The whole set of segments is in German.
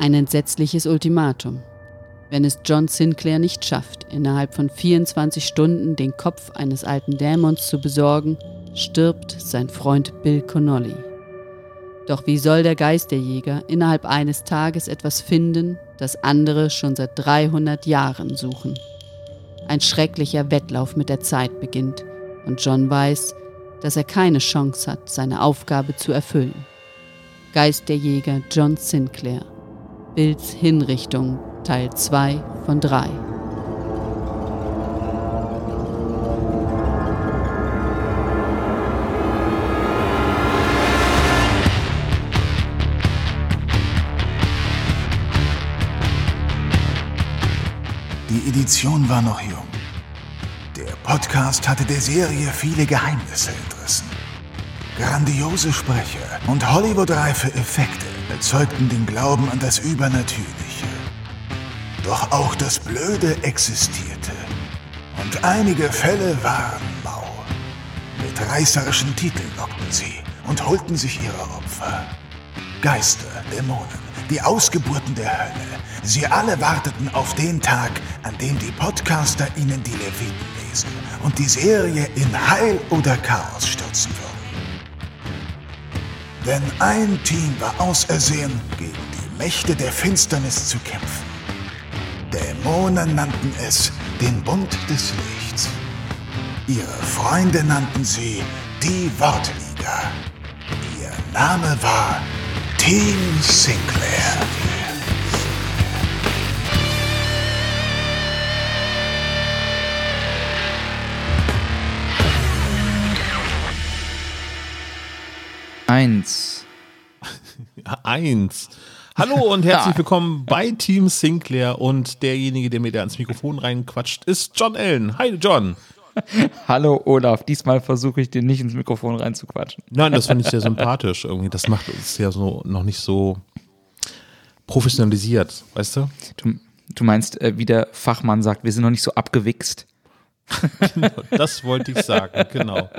Ein entsetzliches Ultimatum. Wenn es John Sinclair nicht schafft, innerhalb von 24 Stunden den Kopf eines alten Dämons zu besorgen, stirbt sein Freund Bill Connolly. Doch wie soll der Geisterjäger innerhalb eines Tages etwas finden, das andere schon seit 300 Jahren suchen? Ein schrecklicher Wettlauf mit der Zeit beginnt und John weiß, dass er keine Chance hat, seine Aufgabe zu erfüllen. Geisterjäger John Sinclair. Bills Hinrichtung Teil 2 von 3. Die Edition war noch jung. Der Podcast hatte der Serie viele Geheimnisse entrissen. Grandiose Sprecher und Hollywood-reife Effekte erzeugten den Glauben an das Übernatürliche. Doch auch das Blöde existierte. Und einige Fälle waren mau. Mit reißerischen Titeln lockten sie und holten sich ihre Opfer. Geister, Dämonen, die Ausgeburten der Hölle. Sie alle warteten auf den Tag, an dem die Podcaster ihnen die Leviten lesen und die Serie in Heil oder Chaos stürzen würden. Denn ein Team war ausersehen, gegen die Mächte der Finsternis zu kämpfen. Dämonen nannten es den Bund des Lichts. Ihre Freunde nannten sie die Wortliga. Ihr Name war Team Sinclair. Eins. Eins. Hallo und herzlich willkommen bei Team Sinclair und derjenige, der mir da ans Mikrofon reinquatscht, ist John Allen. Hi John. Hallo Olaf, diesmal versuche ich dir nicht ins Mikrofon reinzuquatschen. Nein, das finde ich sehr sympathisch irgendwie. Das macht uns ja so noch nicht so professionalisiert, weißt du? Du, du meinst, äh, wie der Fachmann sagt, wir sind noch nicht so abgewichst. Genau, das wollte ich sagen, genau.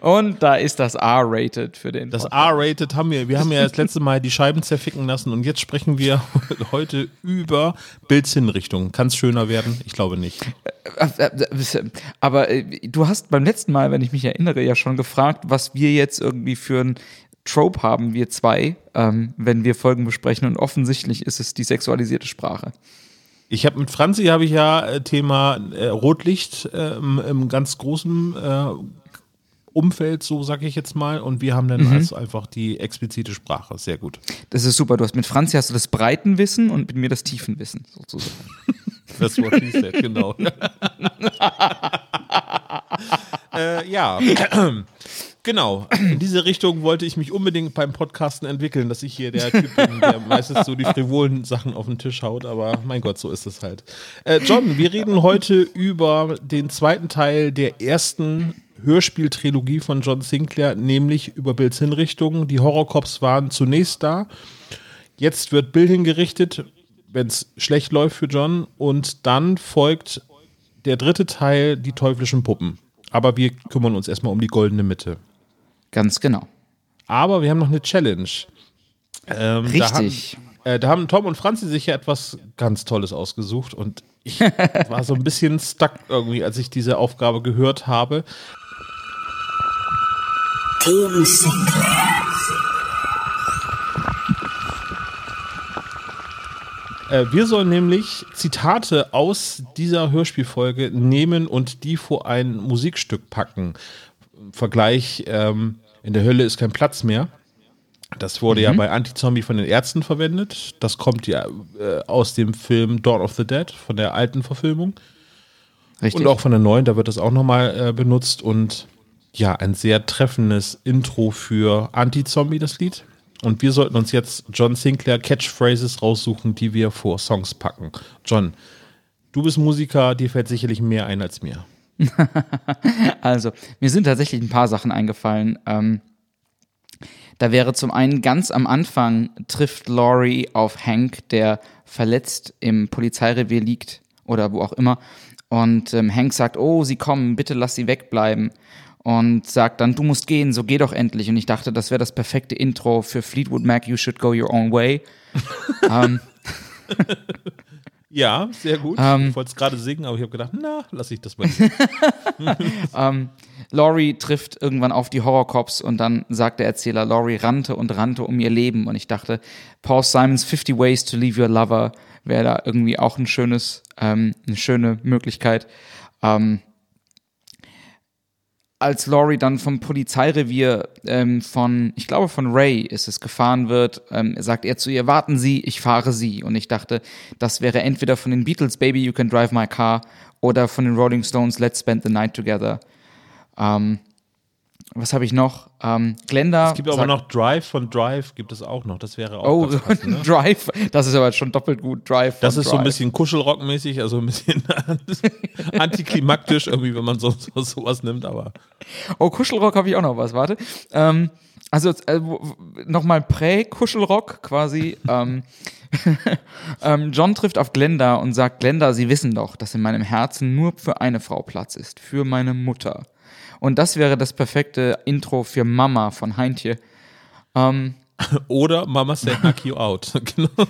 Und da ist das R-rated für den. Das R-rated haben wir. Wir haben ja das letzte Mal die Scheiben zerficken lassen und jetzt sprechen wir heute über Bildsinnrichtung. Kann es schöner werden? Ich glaube nicht. Aber äh, du hast beim letzten Mal, wenn ich mich erinnere, ja schon gefragt, was wir jetzt irgendwie für ein Trope haben, wir zwei, ähm, wenn wir Folgen besprechen. Und offensichtlich ist es die sexualisierte Sprache. Ich habe mit Franzi habe ich ja äh, Thema äh, Rotlicht äh, im, ganz großen äh, Umfeld, so sage ich jetzt mal. Und wir haben dann mhm. also einfach die explizite Sprache. Sehr gut. Das ist super. Du hast mit Franzi hast du das Breitenwissen und mit mir das Tiefenwissen, sozusagen. Das what she said, genau. äh, ja. Genau, in diese Richtung wollte ich mich unbedingt beim Podcasten entwickeln, dass ich hier der Typ bin, der meistens so die frivolen Sachen auf den Tisch haut, aber mein Gott, so ist es halt. Äh, John, wir reden heute über den zweiten Teil der ersten Hörspieltrilogie von John Sinclair, nämlich über Bills Hinrichtung. Die Horrorcops waren zunächst da. Jetzt wird Bill hingerichtet, wenn es schlecht läuft für John. Und dann folgt der dritte Teil, die teuflischen Puppen. Aber wir kümmern uns erstmal um die goldene Mitte. Ganz genau. Aber wir haben noch eine Challenge. Ähm, Richtig. Da haben, äh, da haben Tom und Franzi sich ja etwas ganz Tolles ausgesucht und ich war so ein bisschen stuck irgendwie, als ich diese Aufgabe gehört habe. Team Sinclair. Äh, wir sollen nämlich Zitate aus dieser Hörspielfolge nehmen und die vor ein Musikstück packen. Vergleich, ähm, in der Hölle ist kein Platz mehr. Das wurde mhm. ja bei Anti-Zombie von den Ärzten verwendet. Das kommt ja äh, aus dem Film Dawn of the Dead, von der alten Verfilmung. Richtig. Und auch von der neuen, da wird das auch nochmal äh, benutzt. Und ja, ein sehr treffendes Intro für Anti-Zombie, das Lied. Und wir sollten uns jetzt John Sinclair Catchphrases raussuchen, die wir vor Songs packen. John, du bist Musiker, dir fällt sicherlich mehr ein als mir. also, mir sind tatsächlich ein paar Sachen eingefallen. Ähm, da wäre zum einen ganz am Anfang trifft Laurie auf Hank, der verletzt im Polizeirevier liegt oder wo auch immer. Und ähm, Hank sagt, oh, sie kommen, bitte lass sie wegbleiben. Und sagt dann, du musst gehen, so geh doch endlich. Und ich dachte, das wäre das perfekte Intro für Fleetwood Mac, You Should Go Your Own Way. ähm, ja, sehr gut. Ähm, ich wollte es gerade singen, aber ich habe gedacht, na, lass ich das mal. ähm, Laurie trifft irgendwann auf die Horrorcops und dann sagt der Erzähler, Laurie rannte und rannte um ihr Leben. Und ich dachte, Paul Simons 50 Ways to Leave Your Lover wäre da irgendwie auch ein schönes, ähm, eine schöne Möglichkeit. Ähm, als Laurie dann vom Polizeirevier ähm, von, ich glaube von Ray ist es, gefahren wird, ähm, sagt er zu ihr, warten Sie, ich fahre Sie. Und ich dachte, das wäre entweder von den Beatles Baby You Can Drive My Car oder von den Rolling Stones Let's Spend the Night Together. Ähm, was habe ich noch? Ähm, Glenda. Es gibt aber noch Drive von Drive, gibt es auch noch. Das wäre auch. Oh, passend, ne? Drive. Das ist aber schon doppelt gut. Drive. Das ist Drive. so ein bisschen Kuschelrock-mäßig, also ein bisschen antiklimaktisch, irgendwie, wenn man so, so, sowas nimmt, aber. Oh, Kuschelrock habe ich auch noch was, warte. Ähm, also äh, nochmal Prä-Kuschelrock quasi. ähm, ähm, John trifft auf Glenda und sagt, Glenda, Sie wissen doch, dass in meinem Herzen nur für eine Frau Platz ist, für meine Mutter. Und das wäre das perfekte Intro für Mama von Heintje. Ähm, Oder Mama say hack you out. genau.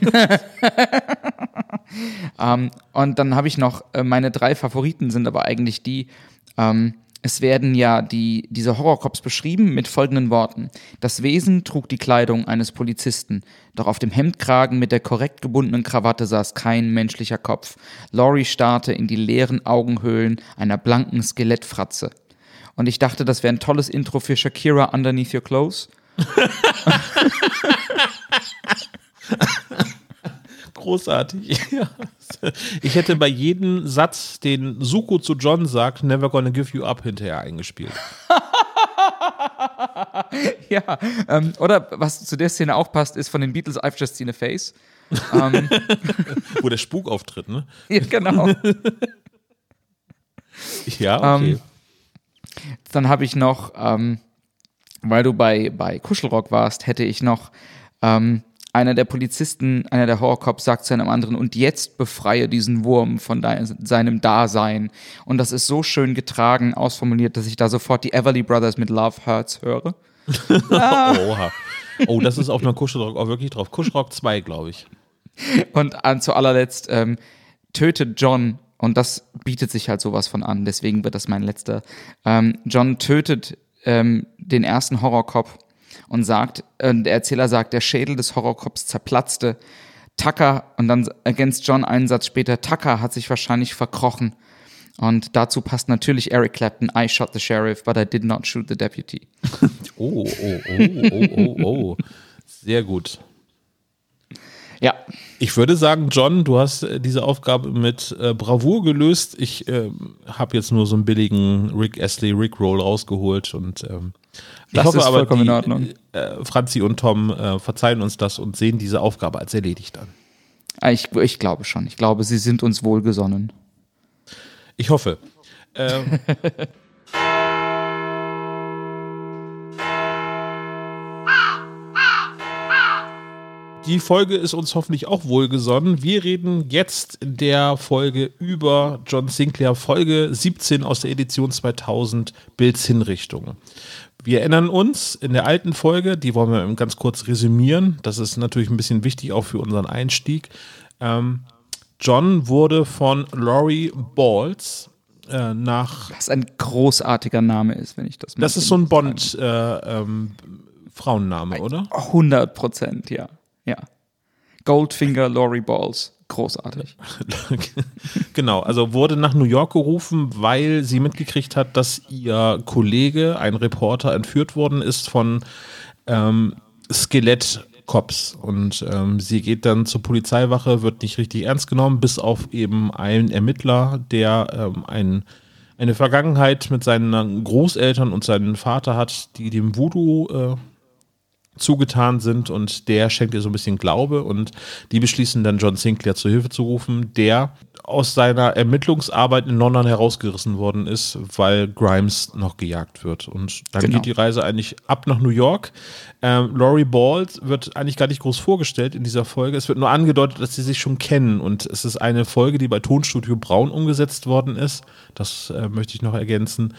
ähm, und dann habe ich noch, äh, meine drei Favoriten sind aber eigentlich die, ähm, es werden ja die, diese Horrorcops beschrieben mit folgenden Worten. Das Wesen trug die Kleidung eines Polizisten, doch auf dem Hemdkragen mit der korrekt gebundenen Krawatte saß kein menschlicher Kopf. Laurie starrte in die leeren Augenhöhlen einer blanken Skelettfratze. Und ich dachte, das wäre ein tolles Intro für Shakira Underneath Your Clothes. Großartig. Ich hätte bei jedem Satz, den Suko zu John sagt, never gonna give you up hinterher eingespielt. ja, ähm, oder was zu der Szene auch passt, ist von den Beatles I've Just Seen a Face. ähm, Wo der Spuk auftritt, ne? Ja, genau. ja, okay. Ähm, dann habe ich noch, ähm, weil du bei, bei Kuschelrock warst, hätte ich noch ähm, einer der Polizisten, einer der Horrorcops sagt zu einem anderen, und jetzt befreie diesen Wurm von seinem Dasein. Und das ist so schön getragen, ausformuliert, dass ich da sofort die Everly Brothers mit Love Hurts höre. ah. Oha. Oh, das ist auf einer Kuschelrock auch wirklich drauf. Kuschelrock 2, glaube ich. Und an, zu allerletzt ähm, tötet John, und das bietet sich halt sowas von an, deswegen wird das mein letzter. Ähm, John tötet ähm, den ersten Horrorcop und sagt, äh, der Erzähler sagt, der Schädel des Horrorcops zerplatzte. Tucker, und dann ergänzt John einen Satz später, Tucker hat sich wahrscheinlich verkrochen. Und dazu passt natürlich Eric Clapton, I shot the sheriff, but I did not shoot the deputy. oh, oh, oh, oh, oh, oh. Sehr gut. Ja. Ich würde sagen, John, du hast äh, diese Aufgabe mit äh, Bravour gelöst. Ich äh, habe jetzt nur so einen billigen Rick Astley Rick Roll rausgeholt und ähm, ich das hoffe ist aber, vollkommen die, in Ordnung. Äh, Franzi und Tom äh, verzeihen uns das und sehen diese Aufgabe als erledigt an. Ah, Ich, ich glaube schon. Ich glaube, sie sind uns wohlgesonnen. Ich hoffe. Ähm, Die Folge ist uns hoffentlich auch wohlgesonnen. Wir reden jetzt in der Folge über John Sinclair, Folge 17 aus der Edition 2000, Bilds Hinrichtung. Wir erinnern uns in der alten Folge, die wollen wir ganz kurz resümieren. Das ist natürlich ein bisschen wichtig auch für unseren Einstieg. Ähm, John wurde von Laurie Balls äh, nach. Was ein großartiger Name ist, wenn ich das Das ist so ein Bond äh, ähm, oder? 100 Prozent, ja. Ja. Goldfinger Laurie Balls. Großartig. genau, also wurde nach New York gerufen, weil sie mitgekriegt hat, dass ihr Kollege, ein Reporter, entführt worden ist von ähm, Skelettcops. Und ähm, sie geht dann zur Polizeiwache, wird nicht richtig ernst genommen, bis auf eben einen Ermittler, der ähm, ein, eine Vergangenheit mit seinen Großeltern und seinem Vater hat, die dem Voodoo äh, zugetan sind und der schenkt ihr so ein bisschen Glaube und die beschließen dann John Sinclair zur Hilfe zu rufen, der aus seiner Ermittlungsarbeit in London herausgerissen worden ist, weil Grimes noch gejagt wird. Und dann Genau. geht die Reise eigentlich ab nach New York. Ähm, Laurie Ball wird eigentlich gar nicht groß vorgestellt in dieser Folge. Es wird nur angedeutet, dass sie sich schon kennen. Und es ist eine Folge, die bei Tonstudio Braun umgesetzt worden ist. Das äh, möchte ich noch ergänzen.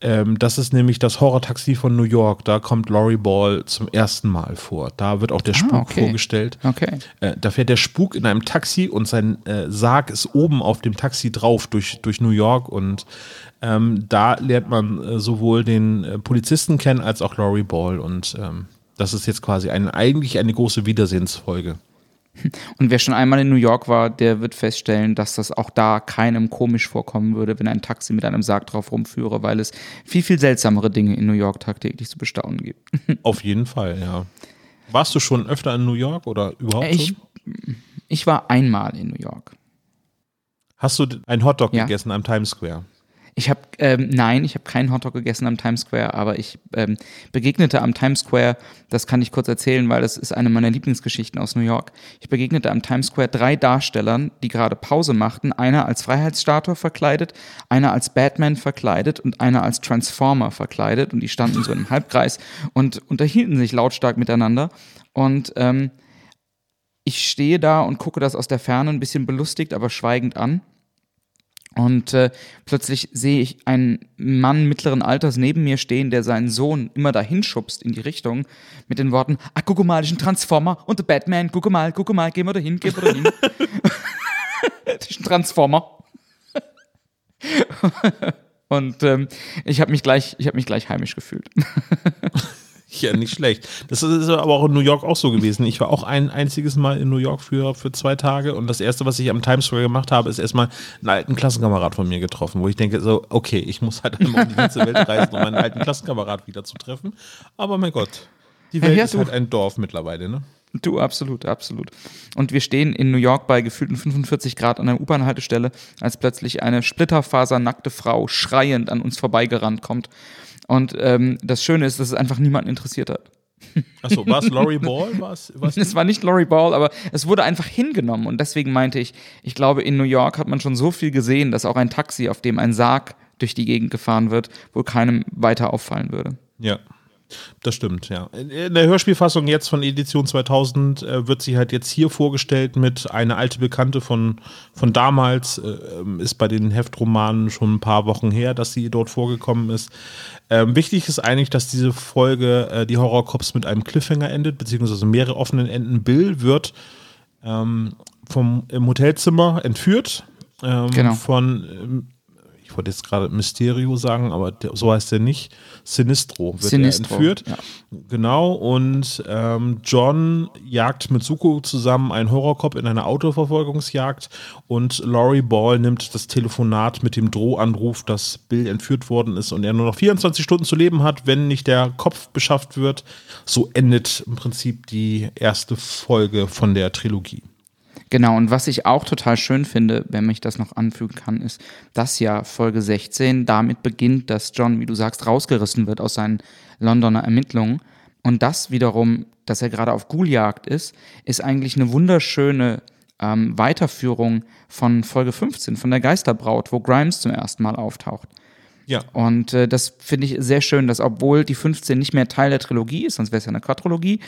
Ähm, das ist nämlich das Horror-Taxi von New York. Da kommt Laurie Ball zum ersten Mal vor. Da wird auch der Spuk Ah, okay. vorgestellt. Okay. Äh, da fährt der Spuk in einem Taxi und sein äh, Sarg ist oben auf dem Taxi drauf durch, durch New York und ähm, da lernt man äh, sowohl den äh, Polizisten kennen als auch Laurie Ball und ähm, das ist jetzt quasi ein, eigentlich eine große Wiedersehensfolge. Und wer schon einmal in New York war, der wird feststellen, dass das auch da keinem komisch vorkommen würde, wenn ein Taxi mit einem Sarg drauf rumführe, weil es viel, viel seltsamere Dinge in New York tagtäglich zu bestaunen gibt. Auf jeden Fall, ja. Warst du schon öfter in New York oder überhaupt Ich, schon? ich war einmal in New York. Hast du einen Hotdog Ja. gegessen am Times Square? Ich habe, ähm, nein, ich habe keinen Hotdog gegessen am Times Square, aber ich ähm, begegnete am Times Square, das kann ich kurz erzählen, weil das ist eine meiner Lieblingsgeschichten aus New York. Ich begegnete am Times Square drei Darstellern, die gerade Pause machten. Einer als Freiheitsstatue verkleidet, einer als Batman verkleidet und einer als Transformer verkleidet. Und die standen so im Halbkreis und unterhielten sich lautstark miteinander. Und ähm, ich stehe da und gucke das aus der Ferne ein bisschen belustigt, aber schweigend an. Und äh, plötzlich sehe ich einen Mann mittleren Alters neben mir stehen, der seinen Sohn immer dahin schubst in die Richtung mit den Worten, ah, guck mal, das ist ein Transformer und der Batman, guck mal, guck mal, geh mal dahin, geh mal dahin. das ist ein Transformer. und ähm, ich habe mich gleich, ich habe mich gleich heimisch gefühlt. Ja, nicht schlecht. Das ist aber auch in New York auch so gewesen. Ich war auch ein einziges Mal in New York für, für zwei Tage und das erste, was ich am Times Square gemacht habe, ist erstmal einen alten Klassenkamerad von mir getroffen, wo ich denke, so, okay, ich muss halt einmal um die ganze Welt reisen, um meinen alten Klassenkamerad wieder zu treffen. Aber mein Gott, die Welt Ja, ist halt ein Dorf mittlerweile, ne? Du, absolut, absolut. Und wir stehen in New York bei gefühlten 45 Grad an der U-Bahn-Haltestelle, als plötzlich eine splitterfasernackte Frau schreiend an uns vorbeigerannt kommt. Und ähm, das Schöne ist, dass es einfach niemanden interessiert hat. Achso, war es Laurie Ball? War es, war es Es war nicht Laurie Ball, aber es wurde einfach hingenommen. Und deswegen meinte ich, ich glaube, in New York hat man schon so viel gesehen, dass auch ein Taxi, auf dem ein Sarg durch die Gegend gefahren wird, wohl keinem weiter auffallen würde. Ja. Das stimmt, ja. In der Hörspielfassung jetzt von Edition 2000 äh, wird sie halt jetzt hier vorgestellt mit einer alte Bekannte von, von damals. Äh, ähm, ist bei den Heftromanen schon ein paar Wochen her, dass sie dort vorgekommen ist. Ähm, wichtig ist eigentlich, dass diese Folge äh, die Horrorcops mit einem Cliffhanger endet, beziehungsweise mehrere offenen Enden. Bill wird ähm, vom im Hotelzimmer entführt. Ähm, Genau. Von, ähm, ich wollte jetzt gerade Mysterio sagen, aber der, so heißt der nicht. Sinistro wird Sinistro, er entführt. ja. Genau, und ähm, John jagt mit Suko zusammen einen Horrorcop in einer Autoverfolgungsjagd und Laurie Ball nimmt das Telefonat mit dem Drohanruf, dass Bill entführt worden ist und er nur noch 24 Stunden zu leben hat, wenn nicht der Kopf beschafft wird. So endet im Prinzip die erste Folge von der Trilogie. Genau, und was ich auch total schön finde, wenn ich das noch anfügen kann, ist, dass ja Folge 16 damit beginnt, dass John, wie du sagst, rausgerissen wird aus seinen Londoner Ermittlungen. Und das wiederum, dass er gerade auf Ghouljagd ist, ist eigentlich eine wunderschöne ähm, Weiterführung von Folge 15, von der Geisterbraut, wo Grimes zum ersten Mal auftaucht. Ja. Und äh, das finde ich sehr schön, dass obwohl die 15 nicht mehr Teil der Trilogie ist, sonst wäre es ja eine Quadrologie,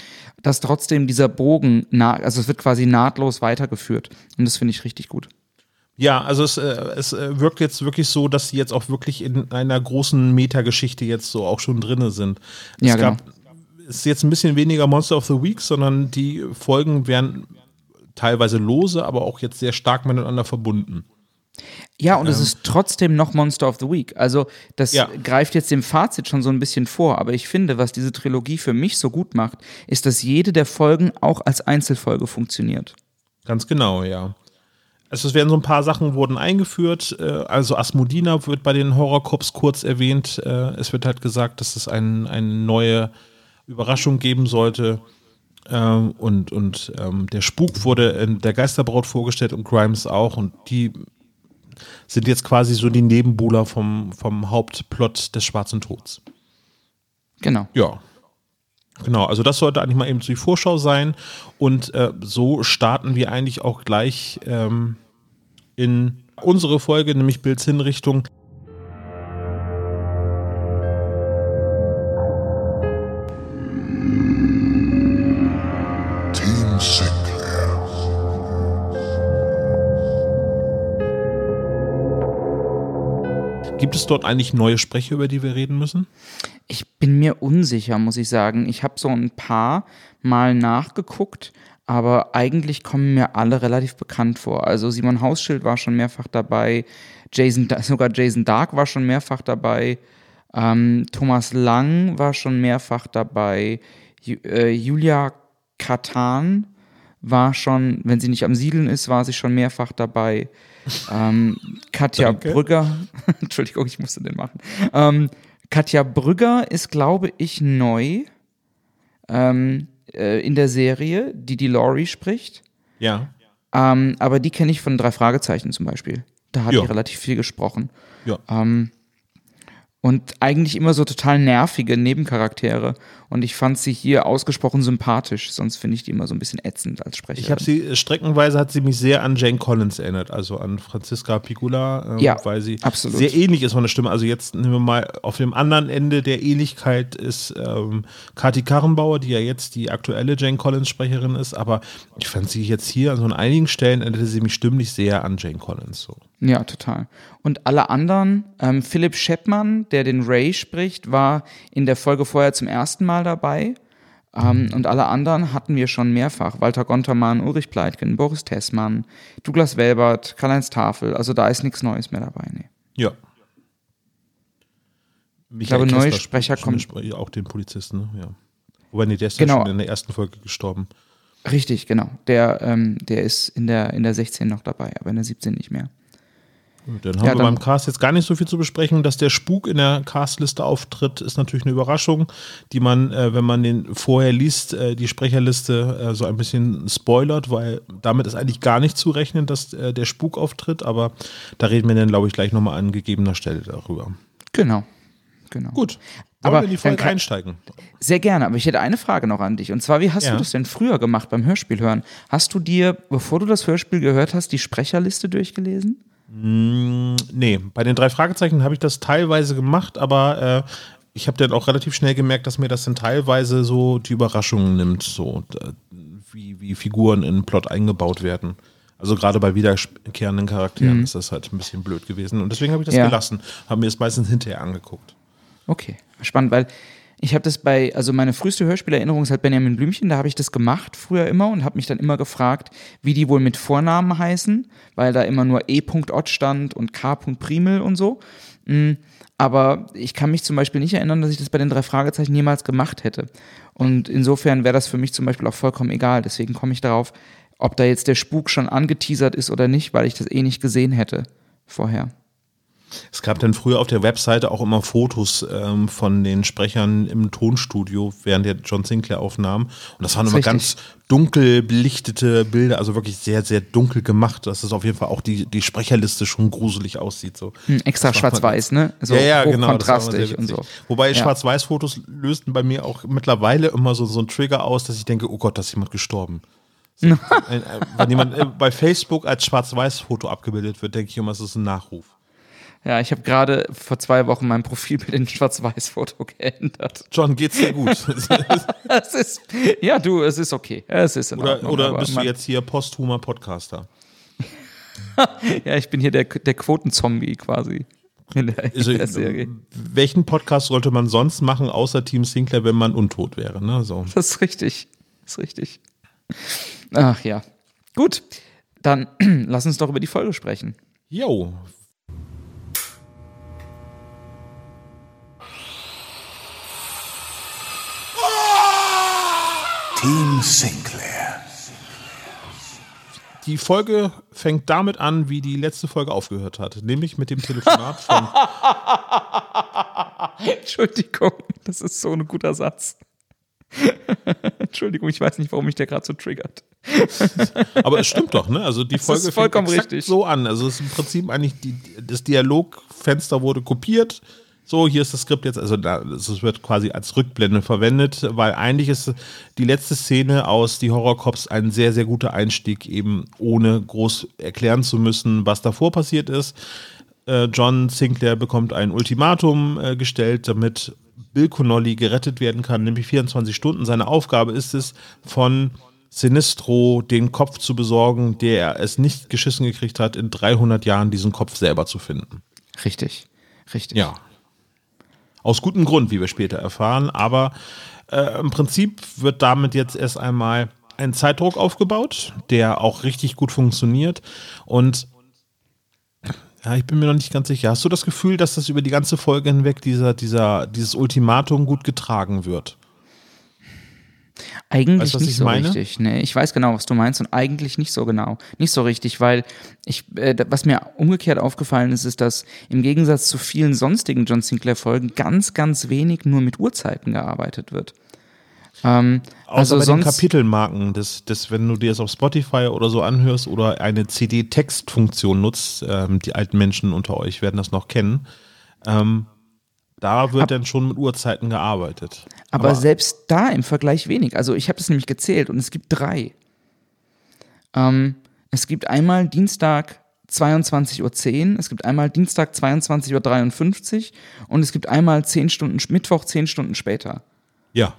dass trotzdem dieser Bogen, also es wird quasi nahtlos weitergeführt. Und das finde ich richtig gut. Ja, also es, äh, es äh, wirkt jetzt wirklich so, dass sie jetzt auch wirklich in einer großen Metageschichte jetzt so auch schon drinne sind. Es Ja, genau. gab, es ist jetzt ein bisschen weniger Monster of the Week, sondern die Folgen werden teilweise lose, aber auch jetzt sehr stark miteinander verbunden. Ja, und es ist trotzdem noch Monster of the Week. Also das Ja. greift jetzt dem Fazit schon so ein bisschen vor, aber ich finde, was diese Trilogie für mich so gut macht, ist, dass jede der Folgen auch als Einzelfolge funktioniert. Ganz genau, ja. Also es werden so ein paar Sachen wurden eingeführt. äh, Also Asmodina wird bei den Horrorcops kurz erwähnt. Äh, Es wird halt gesagt, dass es ein, eine neue Überraschung geben sollte. Ähm, Und, und ähm, der Spuk wurde in der Geisterbraut vorgestellt und Grimes auch. Und die sind jetzt quasi so die Nebenbuhler vom, vom Hauptplot des Schwarzen Tods. Genau. Ja. Genau, also das sollte eigentlich mal eben die Vorschau sein. Und äh, so starten wir eigentlich auch gleich ähm, in unsere Folge, nämlich Bilds Hinrichtung. Gibt es dort eigentlich neue Sprecher, über die wir reden müssen? Ich bin mir unsicher, muss ich sagen. Ich habe so ein paar Mal nachgeguckt, aber eigentlich kommen mir alle relativ bekannt vor. Also Simon Hausschild war schon mehrfach dabei, Jason, sogar Jason Dark war schon mehrfach dabei, ähm, Thomas Lang war schon mehrfach dabei, Ju äh, Julia Katan war schon, wenn sie nicht am Siedeln ist, war sie schon mehrfach dabei. Ähm, Katja Danke. Brügger, Entschuldigung, ich musste den machen. Ähm, Katja Brügger ist, glaube ich, neu ähm, äh, in der Serie, die die Laurie spricht. Ja. Ähm, aber die kenne ich von drei Fragezeichen zum Beispiel. Da hat Ja. die relativ viel gesprochen. Ja. Ähm, und eigentlich immer so total nervige Nebencharaktere. Und ich fand sie hier ausgesprochen sympathisch. Sonst finde ich die immer so ein bisschen ätzend als Sprecherin. Ich habe sie, äh, streckenweise hat sie mich sehr an Jane Collins erinnert, also an Franziska Piccola, ähm, Ja, weil sie absolut. sehr ähnlich ist von der Stimme. Also jetzt nehmen wir mal, auf dem anderen Ende der Ähnlichkeit ist ähm, Kati Karrenbauer, die ja jetzt die aktuelle Jane Collins Sprecherin ist, aber ich fand sie jetzt hier an so an einigen Stellen erinnerte sie mich stimmlich sehr an Jane Collins. So. Ja, total. Und alle anderen, ähm, Philipp Scheppmann, der den Ray spricht, war in der Folge vorher zum ersten Mal dabei. Ähm, und alle anderen hatten wir schon mehrfach. Walter Gontermann, Ulrich Pleitgen, Boris Tessmann, Douglas Welbert, Karl-Heinz Tafel. Also da ist nichts Neues mehr dabei. Nee. Ja. Ich glaube, neue Sprecher kommen- kommen. Auch den Polizisten, ne? ja. Wobei, nee, der ist Genau. ja schon in der ersten Folge gestorben. Richtig, genau. Der, ähm, der ist in der, in der 16 noch dabei, aber in der 17 nicht mehr. Dann haben Ja, wir dann- beim Cast jetzt gar nicht so viel zu besprechen. Dass der Spuk in der Castliste auftritt, ist natürlich eine Überraschung, die man, äh, wenn man den vorher liest, äh, die Sprecherliste äh, so ein bisschen spoilert, weil damit ist eigentlich gar nicht zu rechnen, dass äh, der Spuk auftritt. Aber da reden wir dann, glaube ich, gleich nochmal an gegebener Stelle darüber. Genau. genau. Gut. Wollen Aber wir in die Folge einsteigen? Sehr gerne, aber ich hätte eine Frage noch an dich. Und zwar, wie hast Ja. du das denn früher gemacht beim Hörspiel hören? Hast du dir, bevor du das Hörspiel gehört hast, die Sprecherliste durchgelesen? Nee, bei den drei Fragezeichen habe ich das teilweise gemacht, aber äh, ich habe dann auch relativ schnell gemerkt, dass mir das dann teilweise so die Überraschungen nimmt, so wie, wie Figuren in den Plot eingebaut werden. Also gerade bei wiederkehrenden Charakteren ist das halt ein bisschen blöd gewesen. Und deswegen habe ich das Ja. gelassen. Habe mir es meistens hinterher angeguckt. Okay, spannend, weil ich habe das bei, also meine früheste Hörspielerinnerung ist halt Benjamin Blümchen, da habe ich das gemacht früher immer und habe mich dann immer gefragt, wie die wohl mit Vornamen heißen, weil da immer nur E. Ott stand und K. Primel und so. Mm, Aber ich kann mich zum Beispiel nicht erinnern, dass ich das bei den drei Fragezeichen jemals gemacht hätte. Und insofern wäre das für mich zum Beispiel auch vollkommen egal. Deswegen komme ich darauf, ob da jetzt der Spuk schon angeteasert ist oder nicht, weil ich das eh nicht gesehen hätte vorher. Es gab dann früher auf der Webseite auch immer Fotos ähm, von den Sprechern im Tonstudio während der John Sinclair Aufnahmen. Und das waren Das immer ist ganz dunkel belichtete Bilder, also wirklich sehr, sehr dunkel gemacht, dass es auf jeden Fall auch die, die Sprecherliste schon gruselig aussieht. So. Hm, extra schwarz-weiß, ne? So ja, ja, genau. kontrastig und so. Wobei Ja. Schwarz-Weiß-Fotos lösten bei mir auch mittlerweile immer so, so einen Trigger aus, dass ich denke, oh Gott, da ist jemand gestorben. So, äh, wenn jemand äh, bei Facebook als Schwarz-Weiß-Foto abgebildet wird, denke ich immer, es ist ein Nachruf. Ja, ich habe gerade vor zwei Wochen mein Profilbild in Schwarz-Weiß-Foto geändert. John, geht's dir gut? Es ist, ja, du, es ist okay. Es ist in oder Ordnung, oder bist du jetzt hier posthumer Podcaster? Ja, ich bin hier der, der Quotenzombie quasi in der, Also, in der Serie. welchen Podcast sollte man sonst machen, außer Team Sinclair, wenn man untot wäre? Ne? So. Das ist richtig. Das ist richtig. Ach ja. Gut, dann lass uns doch über die Folge sprechen. Jo. Team Sinclair. Die Folge fängt damit an, wie die letzte Folge aufgehört hat, nämlich mit dem Telefonat von Entschuldigung, das ist so ein guter Satz. Entschuldigung, ich weiß nicht, warum mich der gerade so triggert. Aber es stimmt doch, ne? Also die ist Folge fängt vollkommen exakt richtig. so an. Also es ist im Prinzip eigentlich die, das Dialogfenster wurde kopiert. So, hier ist das Skript jetzt, also es wird quasi als Rückblende verwendet, weil eigentlich ist die letzte Szene aus Die Horrorcops ein sehr, sehr guter Einstieg, eben ohne groß erklären zu müssen, was davor passiert ist. Äh, John Sinclair bekommt ein Ultimatum äh, gestellt, damit Bill Connolly gerettet werden kann, nämlich 24 Stunden. Seine Aufgabe ist es, von Sinistro den Kopf zu besorgen, der es nicht geschissen gekriegt hat, in 300 Jahren diesen Kopf selber zu finden. Richtig, richtig. Ja, aus gutem Grund, wie wir später erfahren. Aber äh, im Prinzip wird damit jetzt erst einmal ein Zeitdruck aufgebaut, der auch richtig gut funktioniert. Und ja, ich bin mir noch nicht ganz sicher. Hast du das Gefühl, dass das über die ganze Folge hinweg dieser, dieser, dieses Ultimatum gut getragen wird? Eigentlich weißt, nicht so meine? richtig. Nee, ich weiß genau, was du meinst und eigentlich nicht so genau. Nicht so richtig, weil ich, äh, was mir umgekehrt aufgefallen ist, ist, dass im Gegensatz zu vielen sonstigen John Sinclair-Folgen ganz, ganz wenig nur mit Uhrzeiten gearbeitet wird. Ähm, Außer also bei den Kapitelmarken, das, das, wenn du dir das auf Spotify oder so anhörst oder eine CD-Textfunktion nutzt, ähm, die alten Menschen unter euch werden das noch kennen, ähm, da wird Ab, dann schon mit Uhrzeiten gearbeitet. Aber, aber, selbst da im Vergleich wenig. Also ich habe das nämlich gezählt und es gibt drei. Ähm, es gibt einmal Dienstag 22.10 Uhr, es gibt einmal Dienstag 22.53 Uhr und es gibt einmal 10 Stunden, Mittwoch 10 Stunden später. Ja.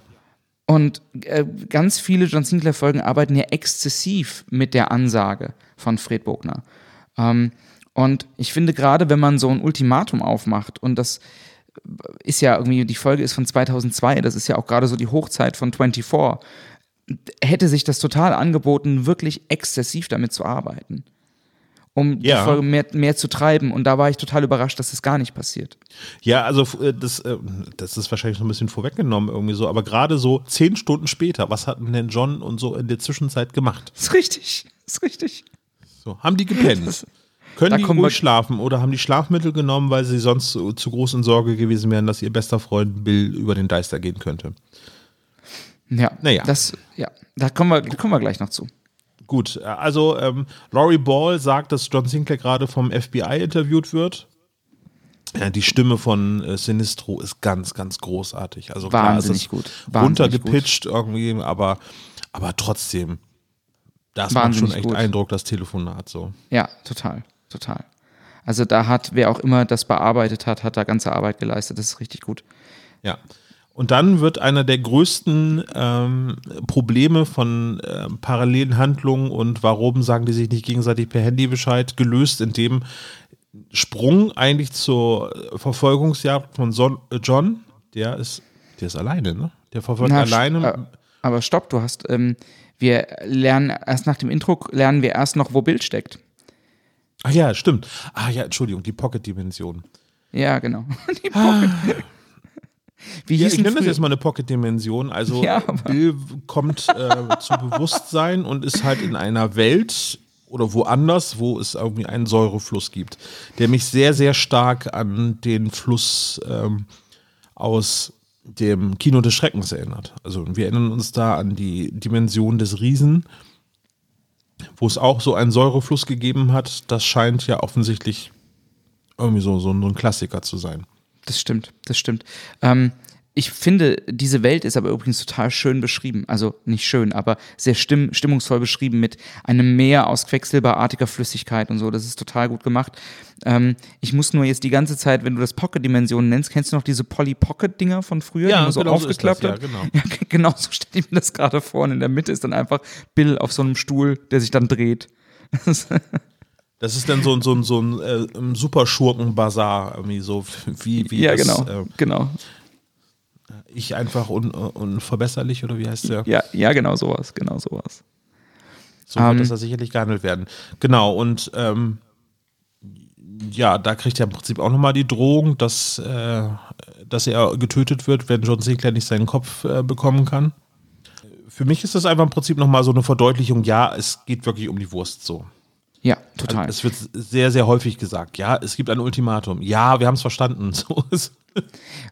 Und äh, ganz viele John Sinclair-Folgen arbeiten ja exzessiv mit der Ansage von Fred Bogner. Ähm, und ich finde gerade, wenn man so ein Ultimatum aufmacht und das ist ja irgendwie, die Folge ist von 2002, das ist ja auch gerade so die Hochzeit von 24, hätte sich das total angeboten, wirklich exzessiv damit zu arbeiten. Um ja. die Folge mehr, mehr zu treiben. Und da war ich total überrascht, dass das gar nicht passiert. Ja, also äh, das, äh, das ist wahrscheinlich noch ein bisschen vorweggenommen irgendwie so, aber gerade so zehn Stunden später, was hatten denn John und so in der Zwischenzeit gemacht? Das ist richtig, das ist richtig. So, haben die gepennt. Können da die ruhig schlafen oder haben die Schlafmittel genommen, weil sie sonst zu, zu groß in Sorge gewesen wären, dass ihr bester Freund Bill über den Deister gehen könnte? Ja, naja. Das, ja, da kommen wir, da kommen wir gleich noch zu. Gut, also ähm, Laurie Ball sagt, dass John Sinclair gerade vom FBI interviewt wird. Ja, die Stimme von äh, Sinistro ist ganz, ganz großartig. Also Wahnsinnig klar, gut. runtergepitcht irgendwie, aber, aber trotzdem, das Wahnsinnig macht schon echt gut. Eindruck, das Telefonat so. Ja, total total. Also da hat, wer auch immer das bearbeitet hat, hat da ganze Arbeit geleistet. Das ist richtig gut. Ja. Und dann wird einer der größten ähm, Probleme von äh, parallelen Handlungen und warum sagen die sich nicht gegenseitig per Handy Bescheid gelöst, indem Sprung eigentlich zur Verfolgungsjagd von Son äh John, der ist, der ist alleine, ne? Der verfolgt Na, alleine. Äh, aber stopp, du hast, ähm, wir lernen erst nach dem Intro lernen wir erst noch, wo Bild steckt. Ach ja, stimmt. Ah ja, Entschuldigung, die Pocket-Dimension. Ja, genau. Die Pocket. Wie ja, ich nenne das jetzt mal eine Pocket-Dimension. Also ja, Bill kommt äh, zu Bewusstsein und ist halt in einer Welt oder woanders, wo es irgendwie einen Säurefluss gibt, der mich sehr, sehr stark an den Fluss ähm, aus dem Kino des Schreckens erinnert. Also wir erinnern uns da an die Dimension des Riesen wo es auch so einen Säurefluss gegeben hat, das scheint ja offensichtlich irgendwie so, so, ein Klassiker zu sein. Das stimmt, das stimmt. Ähm, ich finde, diese Welt ist aber übrigens total schön beschrieben. Also nicht schön, aber sehr stimm stimmungsvoll beschrieben mit einem Meer aus quecksilberartiger Flüssigkeit und so. Das ist total gut gemacht. Ähm, ich muss nur jetzt die ganze Zeit, wenn du das Pocket-Dimensionen nennst, kennst du noch diese Polly-Pocket-Dinger von früher, ja, die man so genau aufgeklappt so? Ja, genau. Ja, genau so stelle ich mir das gerade vor. Und in der Mitte ist dann einfach Bill auf so einem Stuhl, der sich dann dreht. Das ist dann so, ein so ein, so ein äh, Superschurken-Bazar, irgendwie so wie, wie Ja, das, genau, äh, genau. Ich einfach un, unverbesserlich oder wie heißt der? Ja, ja, genau sowas, genau sowas. So wird um, das ja sicherlich gehandelt werden. Genau, und ähm, ja, da kriegt er im Prinzip auch nochmal die Drohung, dass, äh, dass er getötet wird, wenn John Sinclair nicht seinen Kopf äh, bekommen kann. Für mich ist das einfach im Prinzip nochmal so eine Verdeutlichung, ja, es geht wirklich um die Wurst so. Ja, total. Also es wird sehr, sehr häufig gesagt, ja, es gibt ein Ultimatum. Ja, wir haben es verstanden. So ist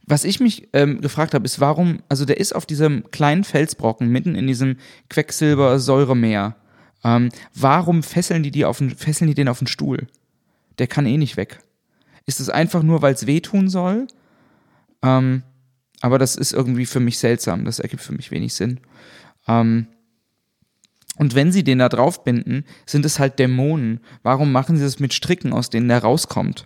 Was ich mich ähm, gefragt habe, ist, warum, also der ist auf diesem kleinen Felsbrocken mitten in diesem Quecksilber-Säuremeer. Ähm, warum fesseln die, die auf den, fesseln die den auf den Stuhl? Der kann eh nicht weg. Ist es einfach nur, weil es wehtun soll? Ähm, aber das ist irgendwie für mich seltsam. Das ergibt für mich wenig Sinn. Ähm, und wenn sie den da draufbinden, sind es halt Dämonen. Warum machen sie das mit Stricken, aus denen der rauskommt?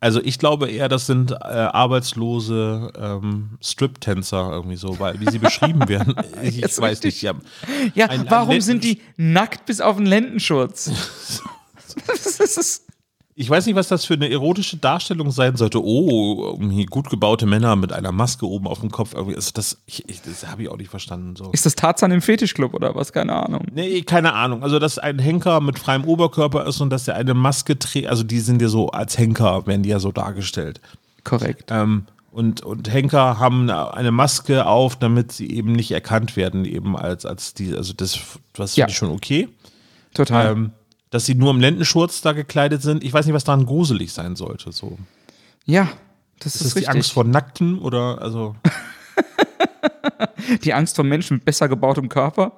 Also ich glaube eher, das sind äh, arbeitslose ähm, Strip-Tänzer irgendwie so, weil wie sie beschrieben werden. Ich, ich weiß nicht. Ja, ja ein, warum ein sind die nackt bis auf den Lendenschurz? das ist ich weiß nicht, was das für eine erotische Darstellung sein sollte. Oh, gut gebaute Männer mit einer Maske oben auf dem Kopf. Also das, das habe ich auch nicht verstanden. So. Ist das Tarzan im Fetischclub oder was? Keine Ahnung. Nee, keine Ahnung. Also, dass ein Henker mit freiem Oberkörper ist und dass er eine Maske trägt. Also, die sind ja so als Henker, werden die ja so dargestellt. Korrekt. Ähm, und, und Henker haben eine Maske auf, damit sie eben nicht erkannt werden, eben als, als die, also das, finde ja. ich schon okay. Total. Ähm, dass sie nur im Lendenschurz da gekleidet sind. Ich weiß nicht, was daran gruselig sein sollte. So. Ja, das ist, ist das richtig. die Angst vor Nackten oder also. die Angst vor Menschen mit besser gebautem Körper?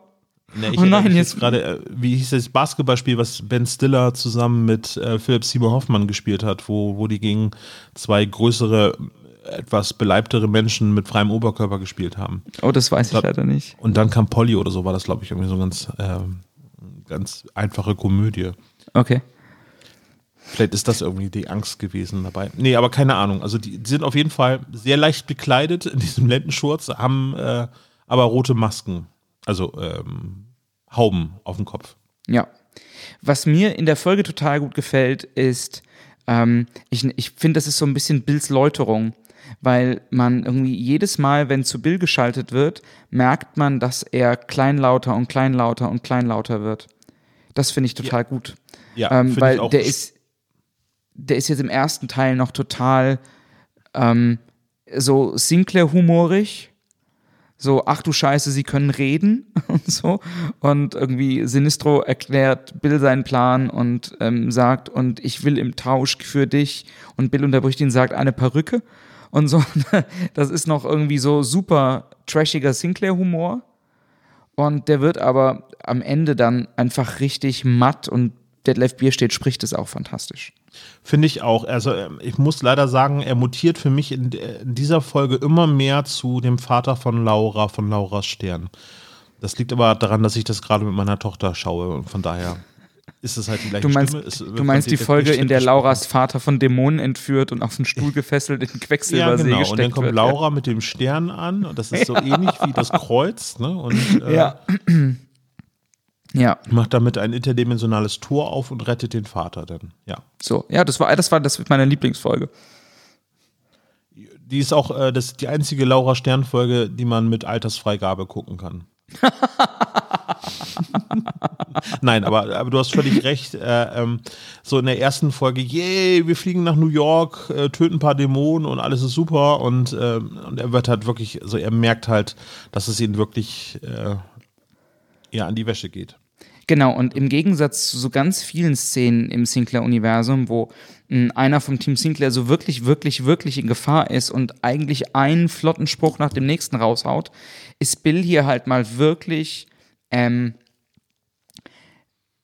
Nee, ich oh nein, jetzt gerade, äh, wie hieß das Basketballspiel, was Ben Stiller zusammen mit äh, Philipp Seymour Hoffmann gespielt hat, wo, wo die gegen zwei größere, etwas beleibtere Menschen mit freiem Oberkörper gespielt haben. Oh, das weiß ich da, leider nicht. Und dann kam Polly oder so, war das, glaube ich, irgendwie so ganz. Äh, ganz einfache Komödie. Okay. Vielleicht ist das irgendwie die Angst gewesen dabei. Nee, aber keine Ahnung. Also die, die sind auf jeden Fall sehr leicht bekleidet in diesem Lendenschurz, haben äh, aber rote Masken, also ähm, Hauben auf dem Kopf. Ja. Was mir in der Folge total gut gefällt, ist, ähm, ich, ich finde, das ist so ein bisschen Bills Läuterung weil man irgendwie jedes Mal, wenn zu Bill geschaltet wird, merkt man, dass er kleinlauter und kleinlauter und kleinlauter wird. Das finde ich total ja. gut. Ja, ähm, weil der ist, der ist jetzt im ersten Teil noch total ähm, so Sinclair-humorig. So, ach du Scheiße, sie können reden und so. Und irgendwie Sinistro erklärt Bill seinen Plan und ähm, sagt, und ich will im Tausch für dich. Und Bill unterbricht ihn, sagt, eine Perücke. Und so, das ist noch irgendwie so super trashiger Sinclair-Humor. Und der wird aber am Ende dann einfach richtig matt und Detlef Bierstedt spricht es auch fantastisch. Finde ich auch. Also ähm, ich muss leider sagen, er mutiert für mich in, in, dieser Folge immer mehr zu dem Vater von Laura, von Lauras Stern. Das liegt aber daran, dass ich das gerade mit meiner Tochter schaue und von daher ist es halt die gleiche du meinst, Stimme. Ist, du meinst die Folge, in der Lauras Vater von Dämonen entführt und auf den Stuhl gefesselt in Quecksilbersee ja, genau. Und dann kommt wird, Laura ja. mit dem Stern an und das ist so ähnlich wie das Kreuz. Ne? Und, äh, ja. ja. Macht damit ein interdimensionales Tor auf und rettet den Vater dann. Ja. So, ja, das war, das war das meine Lieblingsfolge. Die ist auch äh, das die einzige Laura Stern-Folge, die man mit Altersfreigabe gucken kann. Nein, aber, aber du hast völlig recht. Äh, ähm, so in der ersten Folge, yay, wir fliegen nach New York, äh, töten ein paar Dämonen und alles ist super. Und, äh, und er wird halt wirklich, also er merkt halt, dass es ihn wirklich äh, ja, an die Wäsche geht. Genau, und im Gegensatz zu so ganz vielen Szenen im Sinclair-Universum, wo hm, einer vom Team Sinclair so wirklich, wirklich, wirklich in Gefahr ist und eigentlich einen flotten Spruch nach dem nächsten raushaut, ist Bill hier halt mal wirklich ähm,